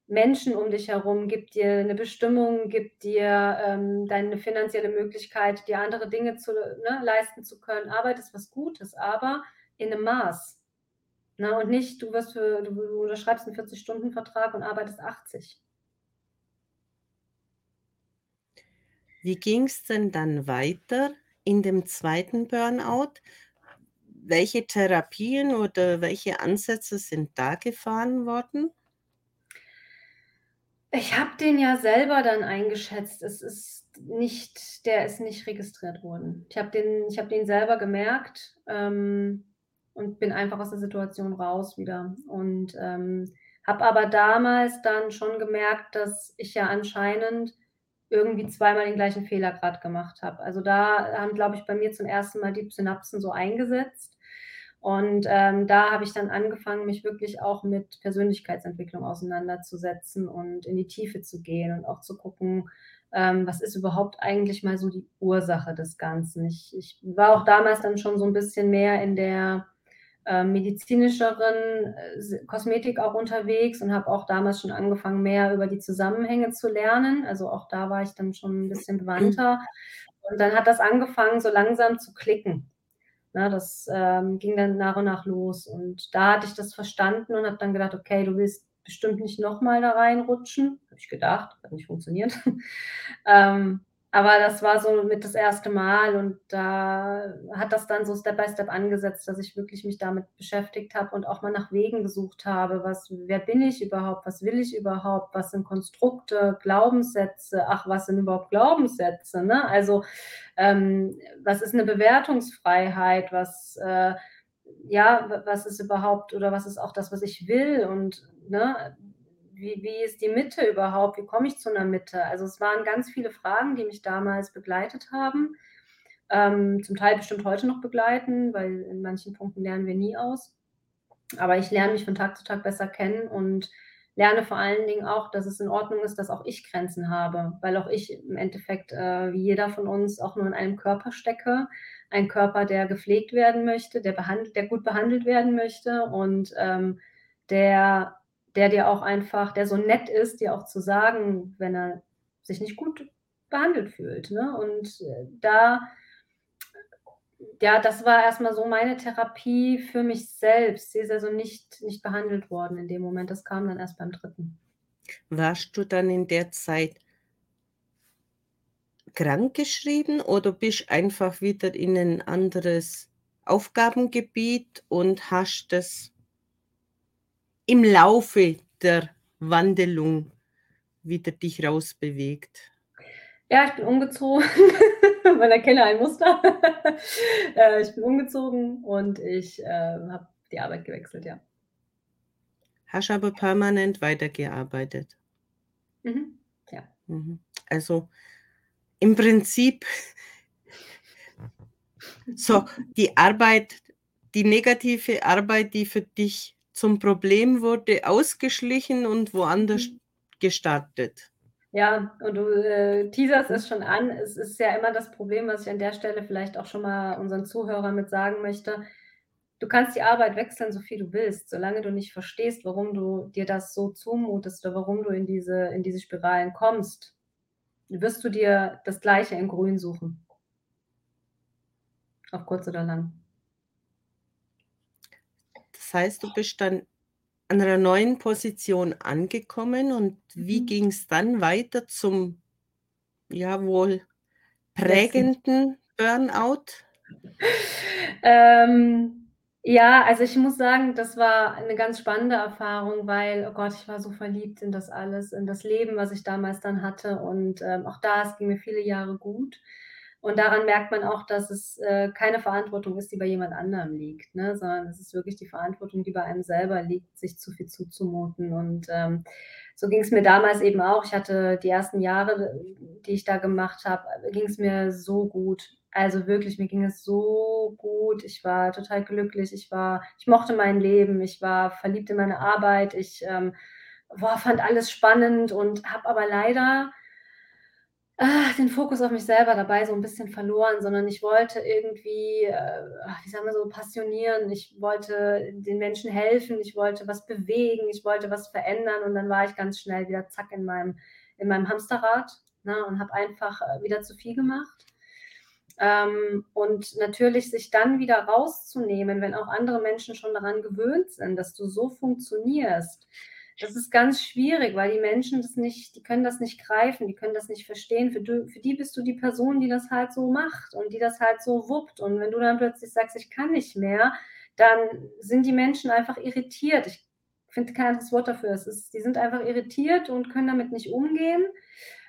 Menschen um dich herum, gibt dir eine Bestimmung, gibt dir ähm, deine finanzielle Möglichkeit, dir andere Dinge zu, ne, leisten zu können. Arbeit ist was Gutes, aber in einem Maß. Na, und nicht, du wirst für, du unterschreibst einen 40-Stunden-Vertrag und arbeitest 80. Wie ging es denn dann weiter in dem zweiten Burnout? Welche Therapien oder welche Ansätze sind da gefahren worden? Ich habe den ja selber dann eingeschätzt. Es ist nicht, der ist nicht registriert worden. Ich habe den, habe den selber gemerkt. Ähm, und bin einfach aus der Situation raus wieder. Und ähm, habe aber damals dann schon gemerkt, dass ich ja anscheinend irgendwie zweimal den gleichen Fehler gerade gemacht habe. Also da haben, glaube ich, bei mir zum ersten Mal die Synapsen so eingesetzt. Und ähm, da habe ich dann angefangen, mich wirklich auch mit Persönlichkeitsentwicklung auseinanderzusetzen und in die Tiefe zu gehen und auch zu gucken, ähm, was ist überhaupt eigentlich mal so die Ursache des Ganzen. Ich, ich war auch damals dann schon so ein bisschen mehr in der äh, medizinischeren äh, Kosmetik auch unterwegs und habe auch damals schon angefangen, mehr über die Zusammenhänge zu lernen. Also auch da war ich dann schon ein bisschen bewandter. Und dann hat das angefangen, so langsam zu klicken. Na, das ähm, ging dann nach und nach los. Und da hatte ich das verstanden und habe dann gedacht, okay, du willst bestimmt nicht nochmal da reinrutschen. Habe ich gedacht, hat nicht funktioniert. ähm, aber das war so mit das erste Mal und da hat das dann so Step by Step angesetzt, dass ich wirklich mich damit beschäftigt habe und auch mal nach Wegen gesucht habe. Was, wer bin ich überhaupt? Was will ich überhaupt? Was sind Konstrukte, Glaubenssätze? Ach, was sind überhaupt Glaubenssätze? Ne? Also, ähm, was ist eine Bewertungsfreiheit? Was, äh, ja, was ist überhaupt oder was ist auch das, was ich will? Und ne, wie, wie ist die Mitte überhaupt? Wie komme ich zu einer Mitte? Also es waren ganz viele Fragen, die mich damals begleitet haben. Ähm, zum Teil bestimmt heute noch begleiten, weil in manchen Punkten lernen wir nie aus. Aber ich lerne mich von Tag zu Tag besser kennen und lerne vor allen Dingen auch, dass es in Ordnung ist, dass auch ich Grenzen habe, weil auch ich im Endeffekt, äh, wie jeder von uns, auch nur in einem Körper stecke. Ein Körper, der gepflegt werden möchte, der, behandelt, der gut behandelt werden möchte und ähm, der der dir auch einfach, der so nett ist, dir auch zu sagen, wenn er sich nicht gut behandelt fühlt. Ne? Und äh, da, ja, das war erstmal so meine Therapie für mich selbst. Sie ist also nicht, nicht behandelt worden in dem Moment. Das kam dann erst beim dritten. Warst du dann in der Zeit krankgeschrieben oder bist einfach wieder in ein anderes Aufgabengebiet und hast das im Laufe der Wandelung wieder dich rausbewegt? Ja, ich bin umgezogen. Man erkenne ein Muster. Äh, ich bin umgezogen und ich äh, habe die Arbeit gewechselt, ja. Hast aber permanent weitergearbeitet. Mhm. Ja. Mhm. Also im Prinzip so die Arbeit, die negative Arbeit, die für dich zum Problem wurde ausgeschlichen und woanders mhm. gestartet. Ja, und du, äh, teaserst es schon an. Es ist ja immer das Problem, was ich an der Stelle vielleicht auch schon mal unseren Zuhörern mit sagen möchte. Du kannst die Arbeit wechseln, so viel du willst, solange du nicht verstehst, warum du dir das so zumutest oder warum du in diese in diese Spiralen kommst, wirst du dir das Gleiche in grün suchen. Auf kurz oder lang. Das heißt, du bist dann an 'ner neuen Position angekommen und wie Mhm. ging's dann weiter zum, ja, wohl prägenden Burnout? Ähm, ja, also, ich muss sagen, das war 'ne ganz spannende Erfahrung, weil, oh Gott, ich war so verliebt in das alles, in das Leben, was ich damals dann hatte und, ähm, auch da es ging mir viele Jahre gut. Und daran merkt man auch, dass es, äh, keine Verantwortung ist, die bei jemand anderem liegt, ne, sondern es ist wirklich die Verantwortung, die bei einem selber liegt, sich zu viel zuzumuten. Und, ähm, so ging's mir damals eben auch. Ich hatte die ersten Jahre, die ich da gemacht habe ging's mir so gut. Also, wirklich, mir ging es so gut. Ich war total glücklich. Ich war ich mochte mein Leben. Ich war verliebt in meine Arbeit. Ich, ähm, boah, fand alles spannend und habe aber leider ah, den Fokus auf mich selber dabei so 'n bisschen verloren, sondern ich wollte irgendwie, äh, wie sagt man so, passionieren. Ich wollte den Menschen helfen. Ich wollte was bewegen. Ich wollte was verändern und dann war ich ganz schnell wieder zack in meinem in meinem Hamsterrad, ne, und habe einfach, äh, wieder zu viel gemacht. Ähm, und natürlich sich dann wieder rauszunehmen, wenn auch andere Menschen schon daran gewöhnt sind, dass du so funktionierst, das ist ganz schwierig, weil die Menschen das nicht die können das nicht greifen, die können das nicht verstehen. Für du für die bist du die Person, die das halt so macht und die das halt so wuppt. Und wenn du dann plötzlich sagst: „Ich kann nicht mehr“, dann sind die Menschen einfach irritiert. Ich finde kein anderes Wort dafür. Es ist die sind einfach irritiert und können damit nicht umgehen.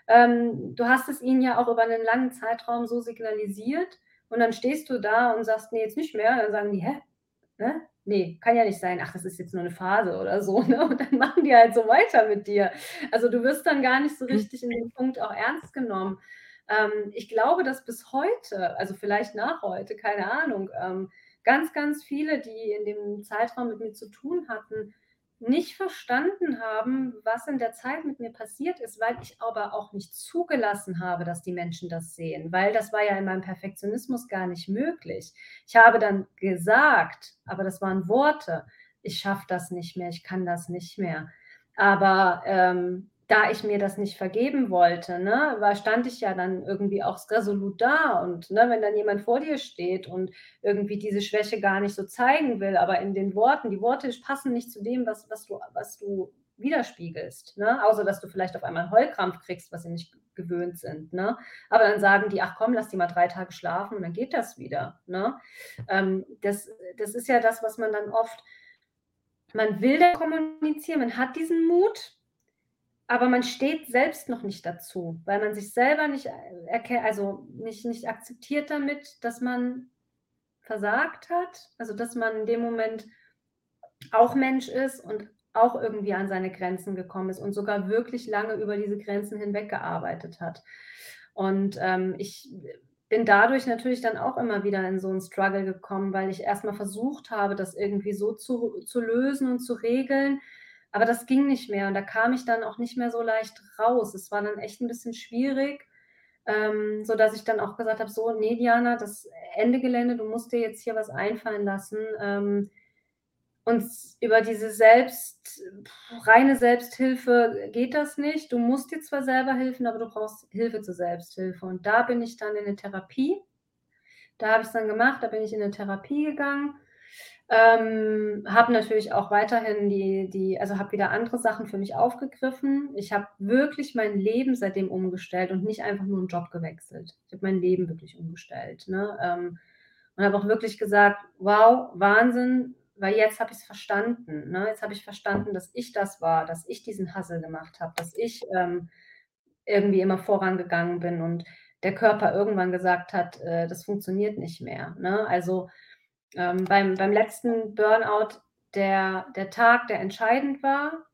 Ähm, du hast es ihnen ja auch über 'nen langen Zeitraum so signalisiert und dann stehst du da und sagst: „Ne, jetzt nicht mehr.“ Dann sagen die: „Hä? Hä? Ne, kann ja nicht sein. Ach, das ist jetzt nur 'ne Phase oder so“, ne? Und dann machen die halt so weiter mit dir. Also, du wirst dann gar nicht so Mhm. richtig in dem Punkt auch ernst genommen. Ähm, ich glaube, dass bis heute, also, vielleicht nach heute, keine Ahnung, ähm, ganz, ganz viele, die in dem Zeitraum mit mir zu tun hatten, nicht verstanden haben, was in der Zeit mit mir passiert ist, weil ich aber auch nicht zugelassen habe, dass die Menschen das sehen, weil das war ja in meinem Perfektionismus gar nicht möglich. Ich habe dann gesagt, aber das waren Worte: „Ich schaffe das nicht mehr. Ich kann das nicht mehr.“ Aber, ähm, da ich mir das nicht vergeben wollte, ne, war stand ich ja dann irgendwie auch resolut da und, ne, wenn dann jemand vor dir steht und irgendwie diese Schwäche gar nicht so zeigen will, aber in den Worten die Worte passen nicht zu dem, was was du was du widerspiegelst, ne? Außer, dass du vielleicht auf einmal Heulkrampf kriegst, was sie nicht gewöhnt sind, ne? Aber dann sagen die: „Ach komm, lass die mal 3 Tage schlafen und dann geht das wieder“, ne? Ähm, das das ist ja das, was man dann oft man will da kommunizieren, man hat diesen Mut, aber man steht selbst noch nicht dazu, weil man sich selber nicht, äh, erke also, nicht nicht akzeptiert damit, dass man versagt hat, also, dass man in dem Moment auch Mensch ist und auch irgendwie an seine Grenzen gekommen ist und sogar wirklich lange über diese Grenzen hinweg gearbeitet hat. Und, ähm, ich bin dadurch natürlich dann auch immer wieder in so 'n Struggle gekommen, weil ich erst mal versucht habe, das irgendwie so zu zu lösen und zu regeln, aber das ging nicht mehr und da kam ich dann auch nicht mehr so leicht raus. Es war dann echt 'n bisschen schwierig, ähm, sodass ich dann auch gesagt habe: „So, ne, Diana, das Ende Gelände. Du musst dir jetzt hier was einfallen lassen, ähm, und über diese Selbst reine Selbsthilfe geht das nicht. Du musst dir zwar selber helfen, aber du brauchst Hilfe zur Selbsthilfe.“ Und da bin ich dann in 'ne Therapie. Da habe ich's dann gemacht, da bin ich in 'ne Therapie gegangen, ähm, habe natürlich auch weiterhin die die also, habe wieder andere Sachen für mich aufgegriffen. Ich habe wirklich mein Leben seitdem umgestellt und nicht einfach nur 'n Job gewechselt. Ich habe mein Leben wirklich umgestellt, ne, ähm, und habe auch wirklich gesagt: „Wow, Wahnsinn, weil jetzt habe ich's verstanden, ne? Jetzt habe ich verstanden, dass ich das war, dass ich diesen Hustle gemacht habe, dass ich, ähm, irgendwie immer vorangegangen bin und der Körper irgendwann gesagt hat, äh, das funktioniert nicht mehr“, ne? Also, ähm, beim beim letzten Burnout, der der Tag, der entscheidend war,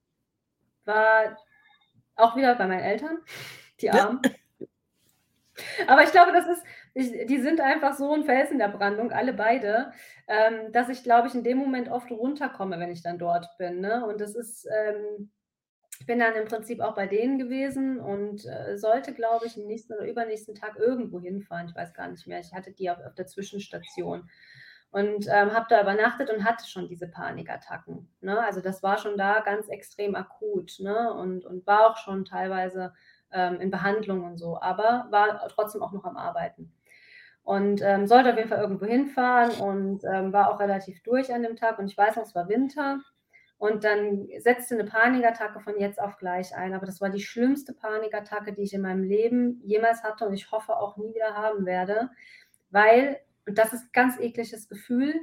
war auch wieder bei meinen Eltern, die Armen. Aber ich glaube, das ist ich die sind einfach so 'n Fels in der Brandung, alle beide, ähm, dass ich, glaube ich, in dem Moment oft runterkomme, wenn ich dann dort bin, ne? Und das ist, ähm Ich bin dann im Prinzip auch bei denen gewesen und, äh, sollte, glaube ich, am nächsten oder übernächsten Tag irgendwo hinfahren. Ich weiß gar nicht mehr. Ich hatte die auf auf der Zwischenstation und, ähm, habe da übernachtet und hatte schon diese Panikattacken, ne? Also, das war schon da ganz extrem akut, ne, und und war auch schon teilweise, ähm, in Behandlung und so, aber war trotzdem auch noch am Arbeiten. Und, ähm, sollte auf jeden Fall irgendwo hinfahren und, ähm, war auch relativ durch an dem Tag und ich weiß noch, es war Winter und dann setzte 'ne Panikattacke von jetzt auf gleich ein, aber das war die schlimmste Panikattacke, die ich in meinem Leben jemals hatte und ich hoffe auch nie wieder haben werde, weil und das ist ganz ekliges Gefühl,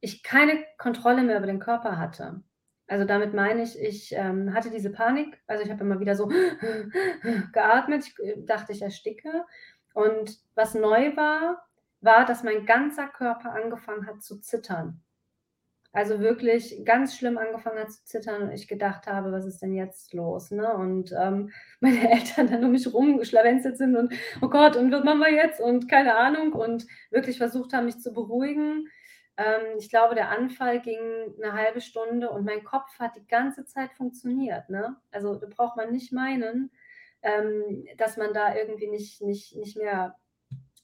ich keine Kontrolle mehr über den Körper hatte. Also, damit meine ich, ich, ähm, hatte diese Panik, also, ich habe immer wieder so geatmet, ich, äh, dachte, ich ersticke und was neu war, war, dass mein ganzer Körper angefangen hat zu zittern. Also, wirklich ganz schlimm angefangen hat zu zittern und ich gedacht habe: „Was ist denn jetzt los“, ne? Und, ähm, meine Eltern dann um mich rumgeschlawenzelt sind und: „Oh Gott, und was machen wir jetzt?“ und keine Ahnung und wirklich versucht haben, mich zu beruhigen. Ähm, ich glaube, der Anfall ging 'ne 1/2 Stunde und mein Kopf hat die ganze Zeit funktioniert, ne? Also, da braucht man nicht meinen, ähm, dass man da irgendwie nicht nicht nicht mehr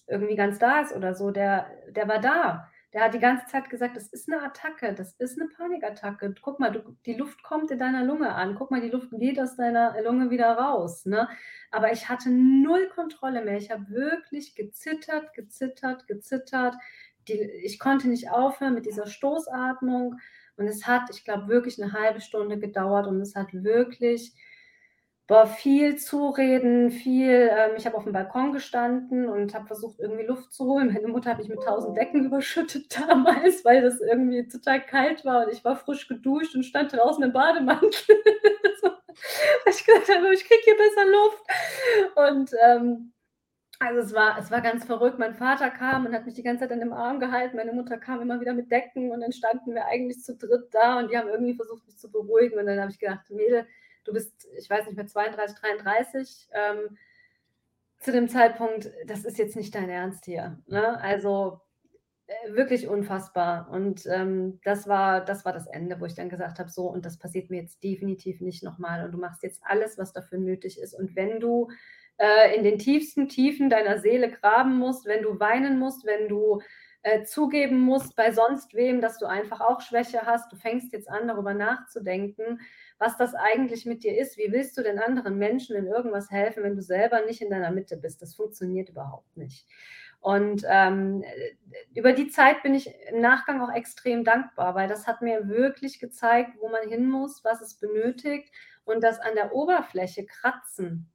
irgendwie ganz da ist oder so. Der der war da. Der hat die ganze Zeit gesagt: „Das ist 'ne Attacke, das ist 'ne Panikattacke. Guck mal, du die Luft kommt in deiner Lunge an. Guck mal, die Luft geht aus deiner Lunge wieder raus“, ne? Aber ich hatte 0 Kontrolle mehr. Ich habe wirklich gezittert, gezittert, gezittert. Die ich konnte nicht aufhören mit dieser Stoßatmung und es hat, ich glaube, wirklich 'ne 1/2 Stunde gedauert und es hat wirklich boah, viel Zureden, viel ähm, ich habe auf'm Balkon gestanden und habe versucht, irgendwie Luft zu holen. Meine Mutter hat mich mit 1.000 Decken überschüttet damals, weil das irgendwie total kalt war und ich war frisch geduscht und stand draußen im Bademantel. Ich gedacht habe: „Ich kriege hier besser Luft.“ Und, ähm, also, es war es war ganz verrückt. Mein Vater kam und hat mich die ganze Zeit dann im Arm gehalten. Meine Mutter kam immer wieder mit Decken und dann standen wir eigentlich zu dritt da und die haben irgendwie versucht, mich zu beruhigen und dann habe ich gedacht: „Mädel, du bist, ich weiß nicht mehr, 32, 33, ähm, zu dem Zeitpunkt, das ist jetzt nicht dein Ernst hier“, ne? Also, äh, wirklich unfassbar. Und, ähm, das war das war das Ende, wo ich dann gesagt habe: „So, und das passiert mir jetzt definitiv nicht noch mal und du machst jetzt alles, was dafür nötig ist. Und wenn du, äh, in den tiefsten Tiefen deiner Seele graben musst, wenn du weinen musst, wenn du, äh, zugeben musst bei sonst wem, dass du einfach auch Schwäche hast, du fängst jetzt an, darüber nachzudenken, was das eigentlich mit dir ist. Wie willst du denn anderen Menschen in irgendwas helfen, wenn du selber nicht in deiner Mitte bist? Das funktioniert überhaupt nicht.“ Und, ähm, äh, über die Zeit bin ich im Nachgang auch extrem dankbar, weil das hat mir wirklich gezeigt, wo man hin muss, was es benötigt und dass an der Oberfläche kratzen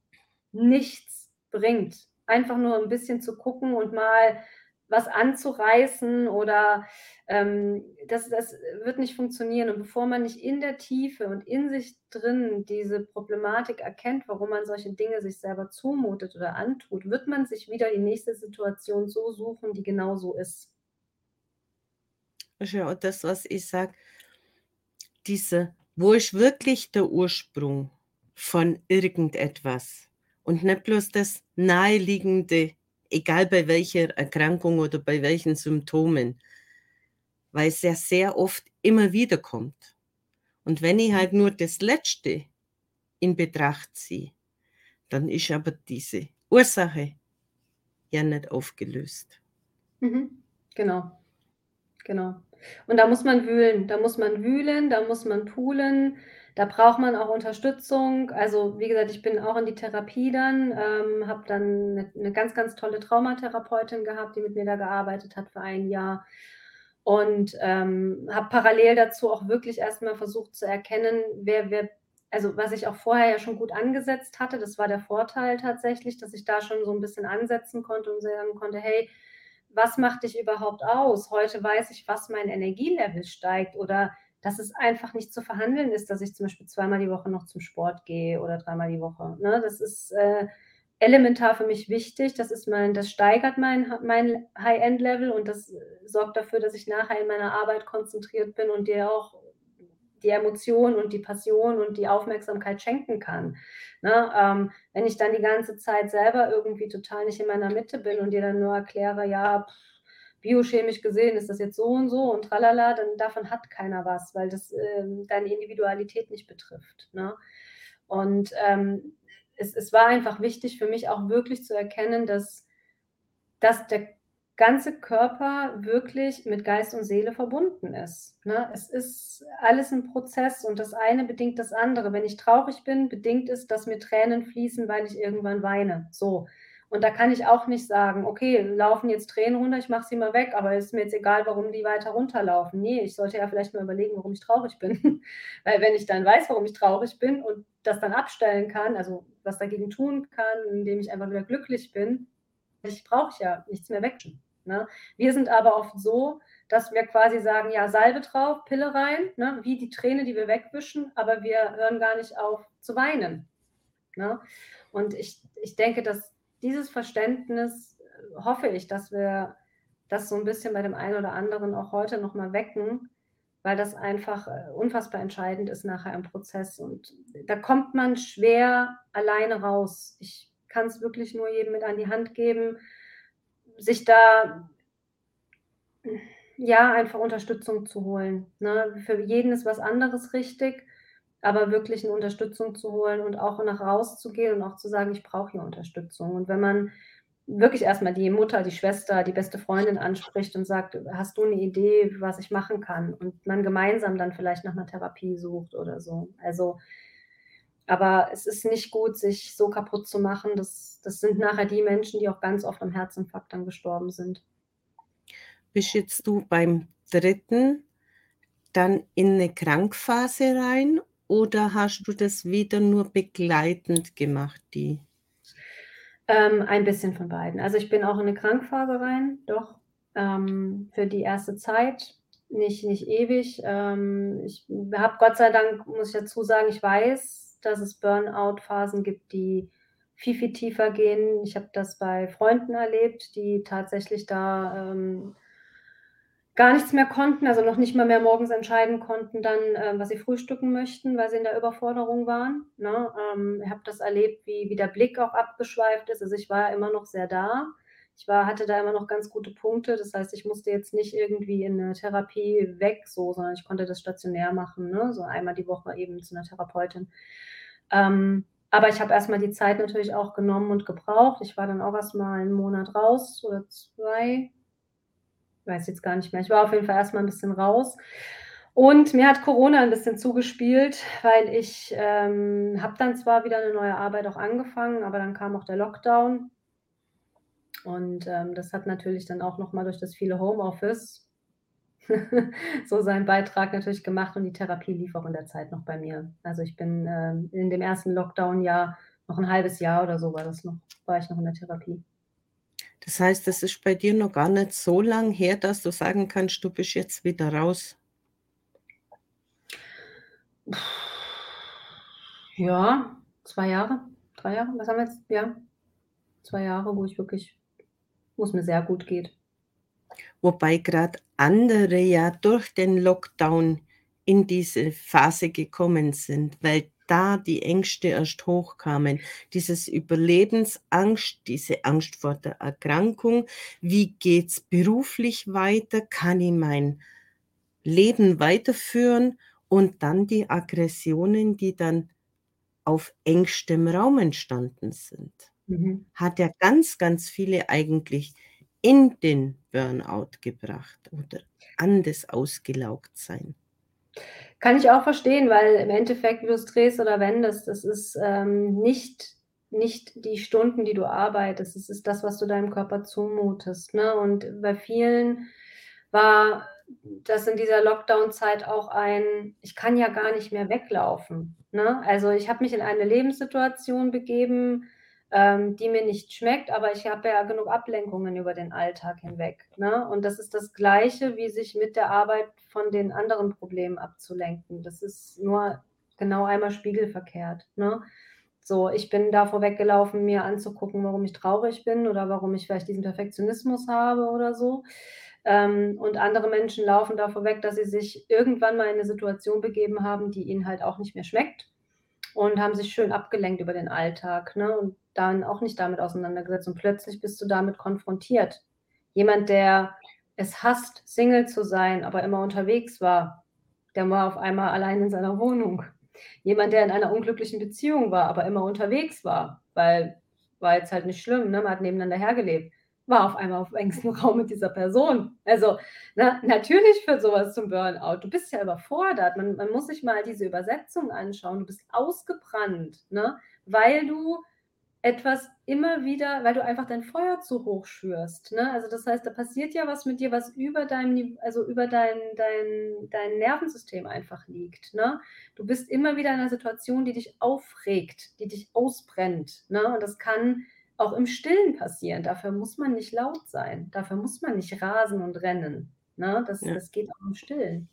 nichts bringt. Einfach nur 'n bisschen zu gucken und mal was anzureißen oder, ähm, das das wird nicht funktionieren. Und bevor man nicht in der Tiefe und in sich drin diese Problematik erkennt, warum man solche Dinge sich selber zumutet oder antut, wird man sich wieder die nächste Situation so suchen, die genau so ist. Ja auch das, was ich sage diese wo ist wirklich der Ursprung von irgendetwas? Und nicht bloß das Naheliegende, egal bei welcher Erkrankung oder bei welchen Symptomen, weil's ja sehr oft immer wieder kommt. Und wenn ich halt nur das Letzte in Betracht ziehe, dann ist aber diese Ursache ja nicht aufgelöst. Mhm. Genau. Genau. Und da muss man wühlen. Da muss man wühlen, da muss man poolen, da braucht man auch Unterstützung. Also, wie gesagt, ich bin auch in die Therapie dann, ähm, habe dann 'ne 'ne ganz, ganz tolle Traumatherapeutin gehabt, die mit mir da gearbeitet hat für 1 Jahr und, ähm, habe parallel dazu auch wirklich erst mal versucht zu erkennen, wer wer also, was ich auch vorher ja schon gut angesetzt hatte, das war der Vorteil tatsächlich, dass ich da schon so 'n bisschen ansetzen konnte und sagen konnte: „Hey, was macht dich überhaupt aus? Heute weiß ich, was mein Energielevel steigt oder dass es einfach nicht zu verhandeln ist, dass ich zum Beispiel zweimal die Woche noch zum Sport gehe oder dreimal die Woche, ne? Das ist, äh, elementar für mich wichtig. Das ist mein das steigert mein mein High-End-Level und das sorgt dafür, dass ich nachher in meiner Arbeit konzentriert bin und dir auch die Emotion und die Passion und die Aufmerksamkeit schenken kann, ne? Ähm, wenn ich dann die ganze Zeit selber irgendwie total nicht in meiner Mitte bin und dir dann nur erkläre: „Ja, biochemisch gesehen ist das jetzt so und so und tralala“, dann davon hat keiner was, weil das, ähm, deine Individualität nicht betrifft, ne? Und ähm, es, es war einfach wichtig für mich auch wirklich zu erkennen, dass, dass der ganze Körper wirklich mit Geist und Seele verbunden ist. Ne? Es ist alles ein Prozess und das eine bedingt das andere. Wenn ich traurig bin, bedingt es, dass mir Tränen fließen, weil ich irgendwann weine. So. Und da kann ich auch nicht sagen, okay, laufen jetzt Tränen runter, ich mache sie mal weg, aber ist mir jetzt egal, warum die weiter runterlaufen. Nee, ich sollte ja vielleicht mal überlegen, warum ich traurig bin. Weil wenn ich dann weiß, warum ich traurig bin und das dann abstellen kann, also was dagegen tun kann, indem ich einfach wieder glücklich bin, ich brauche ja nichts mehr wegtun. Ne? Wir sind aber oft so, dass wir quasi sagen, ja, Salbe drauf, Pille rein, ne? wie die Träne, die wir wegwischen, aber wir hören gar nicht auf zu weinen. Ne? Und ich, ich denke, dass dieses Verständnis äh, hoffe ich, dass wir das so ein bisschen bei dem einen oder anderen auch heute nochmal wecken, weil das einfach äh, unfassbar entscheidend ist nachher im Prozess. Und da kommt man schwer alleine raus. Ich kann es wirklich nur jedem mit an die Hand geben, sich da ja einfach Unterstützung zu holen. Ne? Für jeden ist was anderes richtig aber wirklich eine Unterstützung zu holen und auch nach rauszugehen und auch zu sagen, ich brauche hier Unterstützung. Und wenn man wirklich erstmal die Mutter, die Schwester, die beste Freundin anspricht und sagt, hast du eine Idee, was ich machen kann? Und man gemeinsam dann vielleicht nach einer Therapie sucht oder so. Also, aber es ist nicht gut, sich so kaputt zu machen. Das, das sind nachher die Menschen, die auch ganz oft am Herzinfarkt dann gestorben sind. Bist jetzt du beim dritten dann in eine Krankphase rein oder hast du das wieder nur begleitend gemacht, die? Ähm, ein bisschen von beiden. Also ich bin auch in eine Krankphase rein, doch, ähm, für die erste Zeit, nicht, nicht ewig. Ähm, ich habe Gott sei Dank, muss ich dazu sagen, ich weiß, dass es Burnout-Phasen gibt, die viel, viel tiefer gehen. Ich habe das bei Freunden erlebt, die tatsächlich da ähm, gar nichts mehr konnten, also noch nicht mal mehr morgens entscheiden konnten, dann, äh, was sie frühstücken möchten, weil sie in der Überforderung waren. Ne? Ähm, ich habe das erlebt, wie, wie der Blick auch abgeschweift ist. Also ich war immer noch sehr da. Ich war, hatte da immer noch ganz gute Punkte. Das heißt, ich musste jetzt nicht irgendwie in eine Therapie weg, so, sondern ich konnte das stationär machen, ne? so einmal die Woche eben zu einer Therapeutin. Ähm, aber ich habe erstmal die Zeit natürlich auch genommen und gebraucht. Ich war dann auch erstmal einen Monat raus oder zwei, weiß jetzt gar nicht mehr. Ich war auf jeden Fall erstmal ein bisschen raus. Und mir hat Corona ein bisschen zugespielt, weil ich ähm, habe dann zwar wieder eine neue Arbeit auch angefangen, aber dann kam auch der Lockdown. Und ähm, das hat natürlich dann auch nochmal durch das viele Homeoffice so seinen Beitrag natürlich gemacht und die Therapie lief auch in der Zeit noch bei mir. Also ich bin ähm, in dem ersten Lockdown-Jahr, noch ein halbes Jahr oder so war das noch, war ich noch in der Therapie. Das heißt, das ist bei dir noch gar nicht so lang her, dass du sagen kannst, du bist jetzt wieder raus? Ja, zwei Jahre, drei Jahre, was haben wir jetzt? Ja, zwei Jahre, wo ich wirklich, wo es mir sehr gut geht. Wobei gerade andere ja durch den Lockdown in diese Phase gekommen sind, weil da die Ängste erst hochkamen. Dieses Überlebensangst, diese Angst vor der Erkrankung. Wie geht's beruflich weiter? Kann ich mein Leben weiterführen? Und dann die Aggressionen, die dann auf engstem Raum entstanden sind. Mhm. Hat ja ganz, ganz viele eigentlich in den Burnout gebracht oder an das Ausgelaugtsein. Kann ich auch verstehen, weil im Endeffekt, wie du es drehst oder wendest, das ist ähm, nicht, nicht die Stunden, die du arbeitest, es ist das, was du deinem Körper zumutest. Ne? Und bei vielen war das in dieser Lockdown-Zeit auch ein, ich kann ja gar nicht mehr weglaufen. Ne? Also ich habe mich in eine Lebenssituation begeben, ähm, die mir nicht schmeckt, aber ich habe ja genug Ablenkungen über den Alltag hinweg. Ne? Und das ist das Gleiche, wie sich mit der Arbeit von den anderen Problemen abzulenken. Das ist nur genau einmal spiegelverkehrt. Ne? So, ich bin davor weggelaufen, mir anzugucken, warum ich traurig bin oder warum ich vielleicht diesen Perfektionismus habe oder so. Ähm, und andere Menschen laufen davor weg, dass sie sich irgendwann mal in eine Situation begeben haben, die ihnen halt auch nicht mehr schmeckt und haben sich schön abgelenkt über den Alltag ne? und dann auch nicht damit auseinandergesetzt. Und plötzlich bist du damit konfrontiert. Jemand, der es hasst, Single zu sein, aber immer unterwegs war, der war auf einmal allein in seiner Wohnung. Jemand, der in einer unglücklichen Beziehung war, aber immer unterwegs war, weil war jetzt halt nicht schlimm, ne? Man hat nebeneinander hergelebt, war auf einmal auf engstem Raum mit dieser Person. Also, ne, natürlich führt sowas zum Burnout. Du bist ja überfordert. Man man muss sich mal diese Übersetzung anschauen. Du bist ausgebrannt, ne, weil du etwas immer wieder weil du einfach dein Feuer zu hoch schürst, ne? Also, das heißt, da passiert ja was mit dir, was über deinem also, über dein dein dein Nervensystem einfach liegt, ne? Du bist immer wieder in 'ner Situation, die dich aufregt, die dich ausbrennt, ne? Und das kann auch im Stillen passieren. Dafür muss man nicht laut sein. Dafür muss man nicht rasen und rennen, ne? Das Ja. das geht auch im Stillen.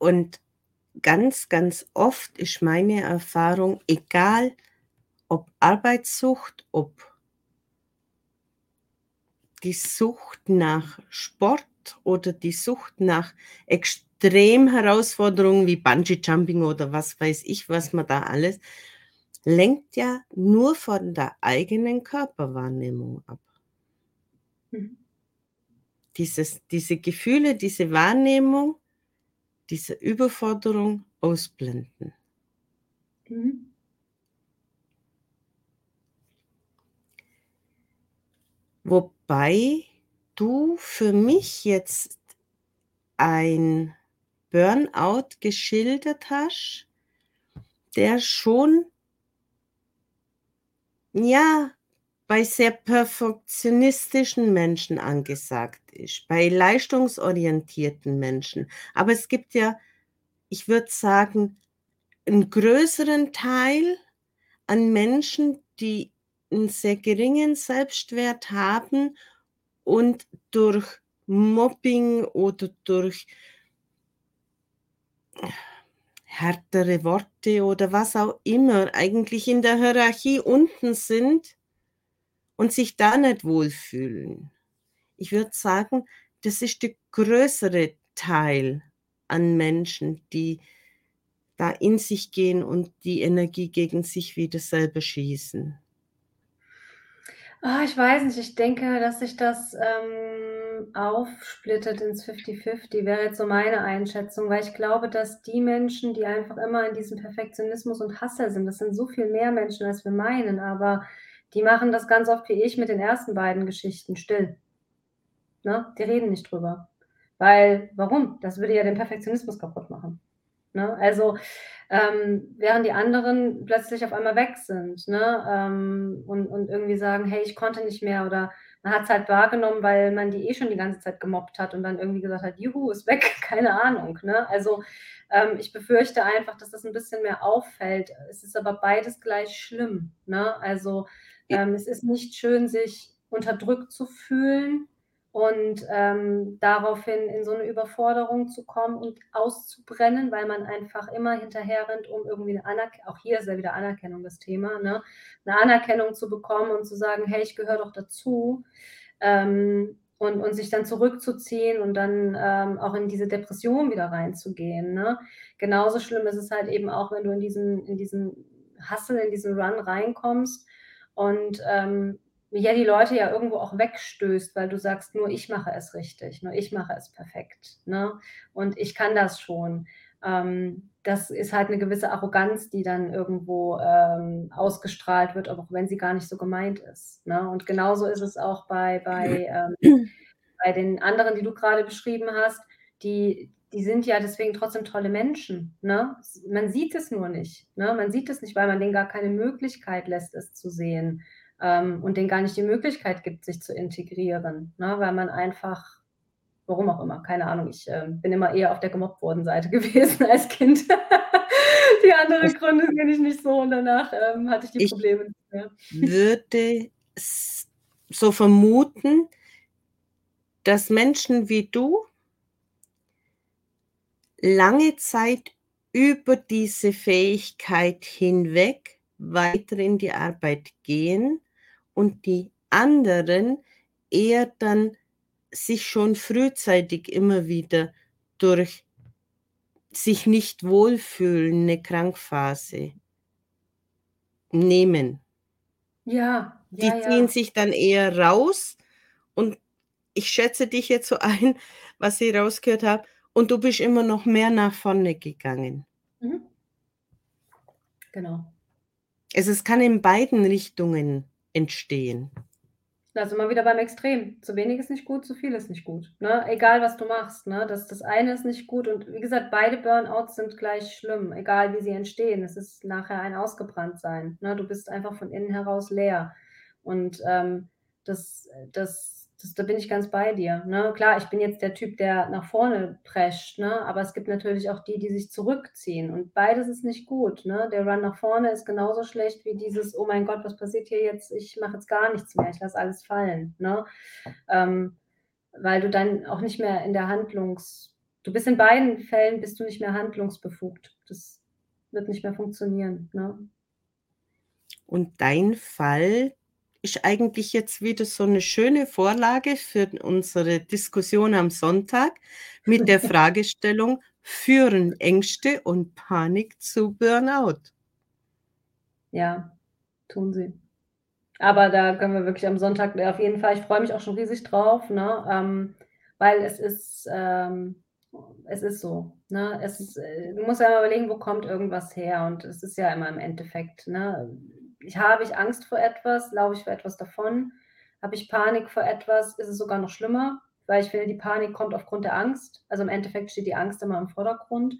Und ganz, ganz oft ist meine Erfahrung, egal ob Arbeitssucht, ob die Sucht nach Sport oder die Sucht nach Extremherausforderungen wie Bungee-Jumping oder was weiß ich, was man da alles lenkt ja nur von der eigenen Körperwahrnehmung ab. Mhm. Dieses diese Gefühle, diese Wahrnehmung, diese Überforderung ausblenden. Mhm. Wobei du für mich jetzt ein Burnout geschildert hast, der schon ja, bei sehr perfektionistischen Menschen angesagt ist, bei leistungsorientierten Menschen. Aber es gibt ja, ich würde sagen, 'n größeren Teil an Menschen, die 'n sehr geringen Selbstwert haben und durch Mobbing oder durch härtere Worte oder was auch immer eigentlich in der Hierarchie unten sind und sich da nicht wohlfühlen. Ich würde sagen, das ist der größere Teil an Menschen, die da in sich gehen und die Energie gegen sich wieder selber schießen. Ah, ich weiß nicht, ich denke, dass sich das, ähm, aufsplittet ins Fifty-Fifty, wäre jetzt so meine Einschätzung, weil ich glaube, dass die Menschen, die einfach immer in diesem Perfektionismus und Hustle sind das sind so viel mehr Menschen, als wir meinen, aber die machen das ganz oft wie ich mit den ersten beiden Geschichten still. Ne? Die reden nicht drüber. Weil warum? Das würde ja den Perfektionismus kaputt machen, ne? Also, ähm, während die anderen plötzlich auf einmal weg sind, ne, ähm, und und irgendwie sagen: „Hey, ich konnte nicht mehr“, oder man hat's halt wahrgenommen, weil man die eh schon die ganze Zeit gemobbt hat und dann irgendwie gesagt hat: „Juhu, ist weg“, keine Ahnung, ne? Also, ähm, ich befürchte einfach, dass das 'n bisschen mehr auffällt. Es ist aber beides gleich schlimm, ne? Also, ähm, es ist nicht schön, sich unterdrückt zu fühlen und, ähm, daraufhin in so 'ne Überforderung zu kommen und auszubrennen, weil man einfach immer hinterherrennt, um irgendwie 'ne Anerk auch hier ist ja wieder Anerkennung das Thema, ne? 'Ne Anerkennung zu bekommen und zu sagen: „Hey, ich gehöre doch dazu“, ähm, und und sich dann zurückzuziehen und dann, ähm, auch in diese Depression wieder reinzugehen, ne? Genauso schlimm ist es halt eben auch, wenn du in diesen in diesen Hustle, in diesen Run reinkommst und, ähm, ja, die Leute ja irgendwo auch wegstößt, weil du sagst: „Nur ich mache es richtig, nur ich mache es perfekt, ne, und ich kann das schon.“ Ähm, das ist halt 'ne gewisse Arroganz, die dann irgendwo, ähm, ausgestrahlt wird, auch wenn sie gar nicht so gemeint ist, ne? Und genauso ist es auch bei bei, ähm bei den anderen, die du grade beschrieben hast, die die sind ja deswegen trotzdem tolle Menschen, ne? Man sieht es nur nicht, ne? Man sieht es nicht, weil man denen gar keine Möglichkeit lässt, es zu sehen, ähm, und denen gar nicht die Möglichkeit gibt, sich zu integrieren, ne, weil man einfach warum auch immer, keine Ahnung, ich, ähm, bin immer eher auf der Gemobbt-worden-Seite gewesen als Kind. Die andere Das Gründe kenne ich nicht so und danach, ähm, hatte ich die Ich Probleme nicht mehr. würde so vermuten dass Menschen wie du lange Zeit über diese Fähigkeit hinweg weiter in die Arbeit gehen und die anderen eher dann sich schon frühzeitig immer wieder durch sich nicht wohlfühlen, 'ne Krankphase nehmen. Ja, ja, Die ziehen ja. sich dann eher raus und ich schätze dich jetzt so ein, was ich rausgehört habe, und du bist immer noch mehr nach vorne gegangen. Mhm. Genau. Also, es kann in beiden Richtungen entstehen. Da sind wir wieder beim Extrem. Zu wenig ist nicht gut, zu viel ist nicht gut, ne? Egal, was du machst, ne? Das das eine ist nicht gut und wie gesagt, beide Burnouts sind gleich schlimm, egal wie sie entstehen. Es ist nachher ein Ausgebranntsein, ne? Du bist einfach von innen heraus leer und, ähm, das das das da bin ich ganz bei dir, ne? Klar, ich bin jetzt der Typ, der nach vorne prescht, ne, aber es gibt natürlich auch die, die sich zurückziehen und beides ist nicht gut, ne? Der Run nach vorne ist genauso schlecht wie dieses: „Oh mein Gott, was passiert hier jetzt? Ich mache jetzt gar nichts mehr, ich lasse alles fallen“, ne? Ähm, weil du dann auch nicht mehr in der Handlungs du bist in beiden Fällen bist du nicht mehr handlungsbefugt. Das wird nicht mehr funktionieren, ne? Und dein Fall ist eigentlich jetzt wieder so 'ne schöne Vorlage für unsere Diskussion am Sonntag mit der Fragestellung: „Führen Ängste und Panik zu Burnout?“ Ja, tun sie. Aber da können wir wirklich am Sonntag auf jeden Fall ich freue mich auch schon riesig drauf, ne, ähm, weil es ist, ähm es ist so, ne? Es ist äh, du musst ja immer überlegen, wo kommt irgendwas her und es ist ja immer im Endeffekt, ne ich habe ich Angst vor etwas, laufe ich vor etwas davon? Habe ich Panik vor etwas, ist es sogar noch schlimmer, weil ich finde, die Panik kommt aufgrund der Angst. Also, im Endeffekt steht die Angst immer im Vordergrund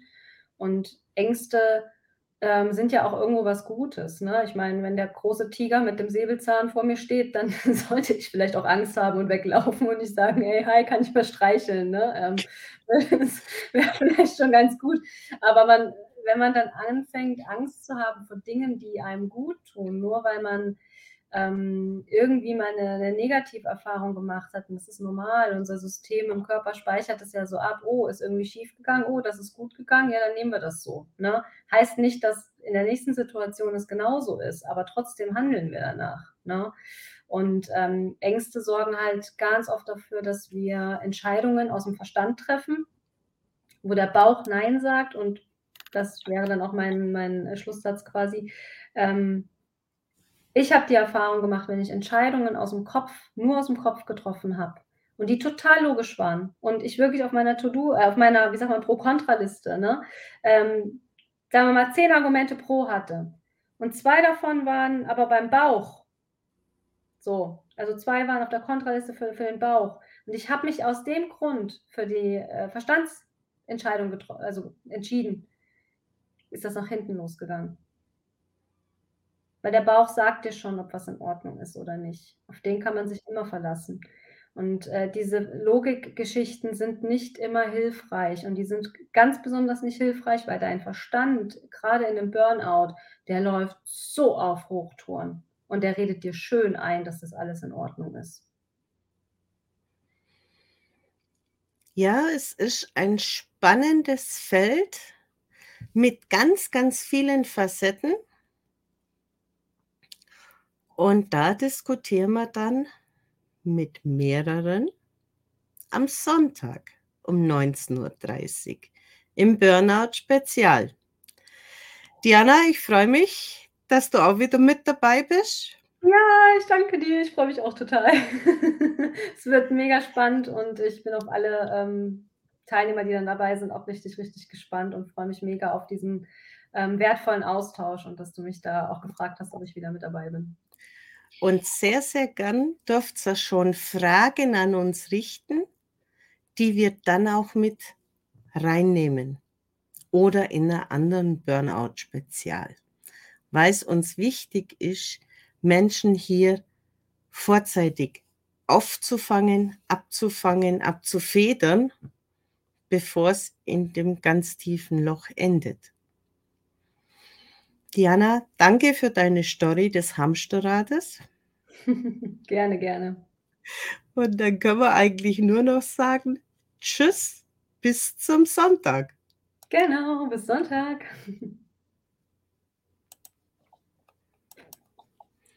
und Ängste, ähm, sind ja auch irgendwo was Gutes, ne? Ich meine, wenn der große Tiger mit dem Säbelzahn vor mir steht, dann sollte ich vielleicht auch Angst haben und weglaufen und nicht sagen: „Hey, hi, kann ich mal streicheln“, ne? Ähm, das wäre vielleicht schon ganz gut. Aber man wenn man dann anfängt, Angst zu haben vor Dingen, die einem guttun, nur weil man, ähm, irgendwie mal 'ne 'ne Negativerfahrung gemacht hat und das ist normal. Unser System im Körper speichert das ja so ab: „Oh, ist irgendwie schiefgegangen. Oh, das ist gut gegangen. Ja, dann nehmen wir das so“, ne? Heißt nicht, dass in der nächsten Situation es genauso ist, aber trotzdem handeln wir danach, ne? Und, ähm, Ängste sorgen halt ganz oft dafür, dass wir Entscheidungen aus'm Verstand treffen, wo der Bauch „Nein“ sagt und das wäre dann auch mein mein, äh, Schlusssatz quasi. Ähm ich habe die Erfahrung gemacht, wenn ich Entscheidungen aus'm Kopf nur aus'm Kopf getroffen habe und die total logisch waren und ich wirklich auf meiner To-do äh, auf meiner, wie sagt man, Pro-Kontra-Liste, ne, ähm, sagen wir mal 10 Argumente pro hatte und 2 davon waren aber beim Bauch. So, also 2 waren auf der Kontraliste für für den Bauch und ich habe mich aus dem Grund für die, äh, Verstandsentscheidung also entschieden, ist das nach hinten losgegangen. Weil der Bauch sagt dir schon, ob was in Ordnung ist oder nicht. Auf den kann man sich immer verlassen. Und, äh, diese Logikgeschichten sind nicht immer hilfreich und die sind ganz besonders nicht hilfreich, weil dein Verstand, grade in 'nem Burnout, der läuft so auf Hochtouren und der redet dir schön ein, dass das alles in Ordnung ist. Ja, es ist ein spannendes Feld mit ganz, ganz vielen Facetten. Und da diskutieren wir dann mit mehreren am Sonntag um 19:30 im Burnout-Spezial. Diana, ich freue mich, dass du auch wieder mit dabei bist. Ja, ich danke dir. Ich freue mich auch total. Es wird mega spannend und ich bin auf alle, ähm, Teilnehmer, die dann dabei sind, auch richtig, richtig gespannt und freue mich mega auf diesen, ähm, wertvollen Austausch und dass du mich da auch gefragt hast, ob ich wieder mit dabei bin. Und sehr, sehr gern dürft ihr schon Fragen an uns richten, die wir dann auch mit reinnehmen oder in 'ner anderen Burnout-Spezial, weil's uns wichtig ist, Menschen hier vorzeitig aufzufangen, abzufangen, abzufedern, bevor's in dem ganz tiefen Loch endet. Diana, danke für deine Story des Hamsterrades. Gerne, gerne. Und dann können wir eigentlich nur noch sagen: Tschüss, bis zum Sonntag. Genau, bis Sonntag.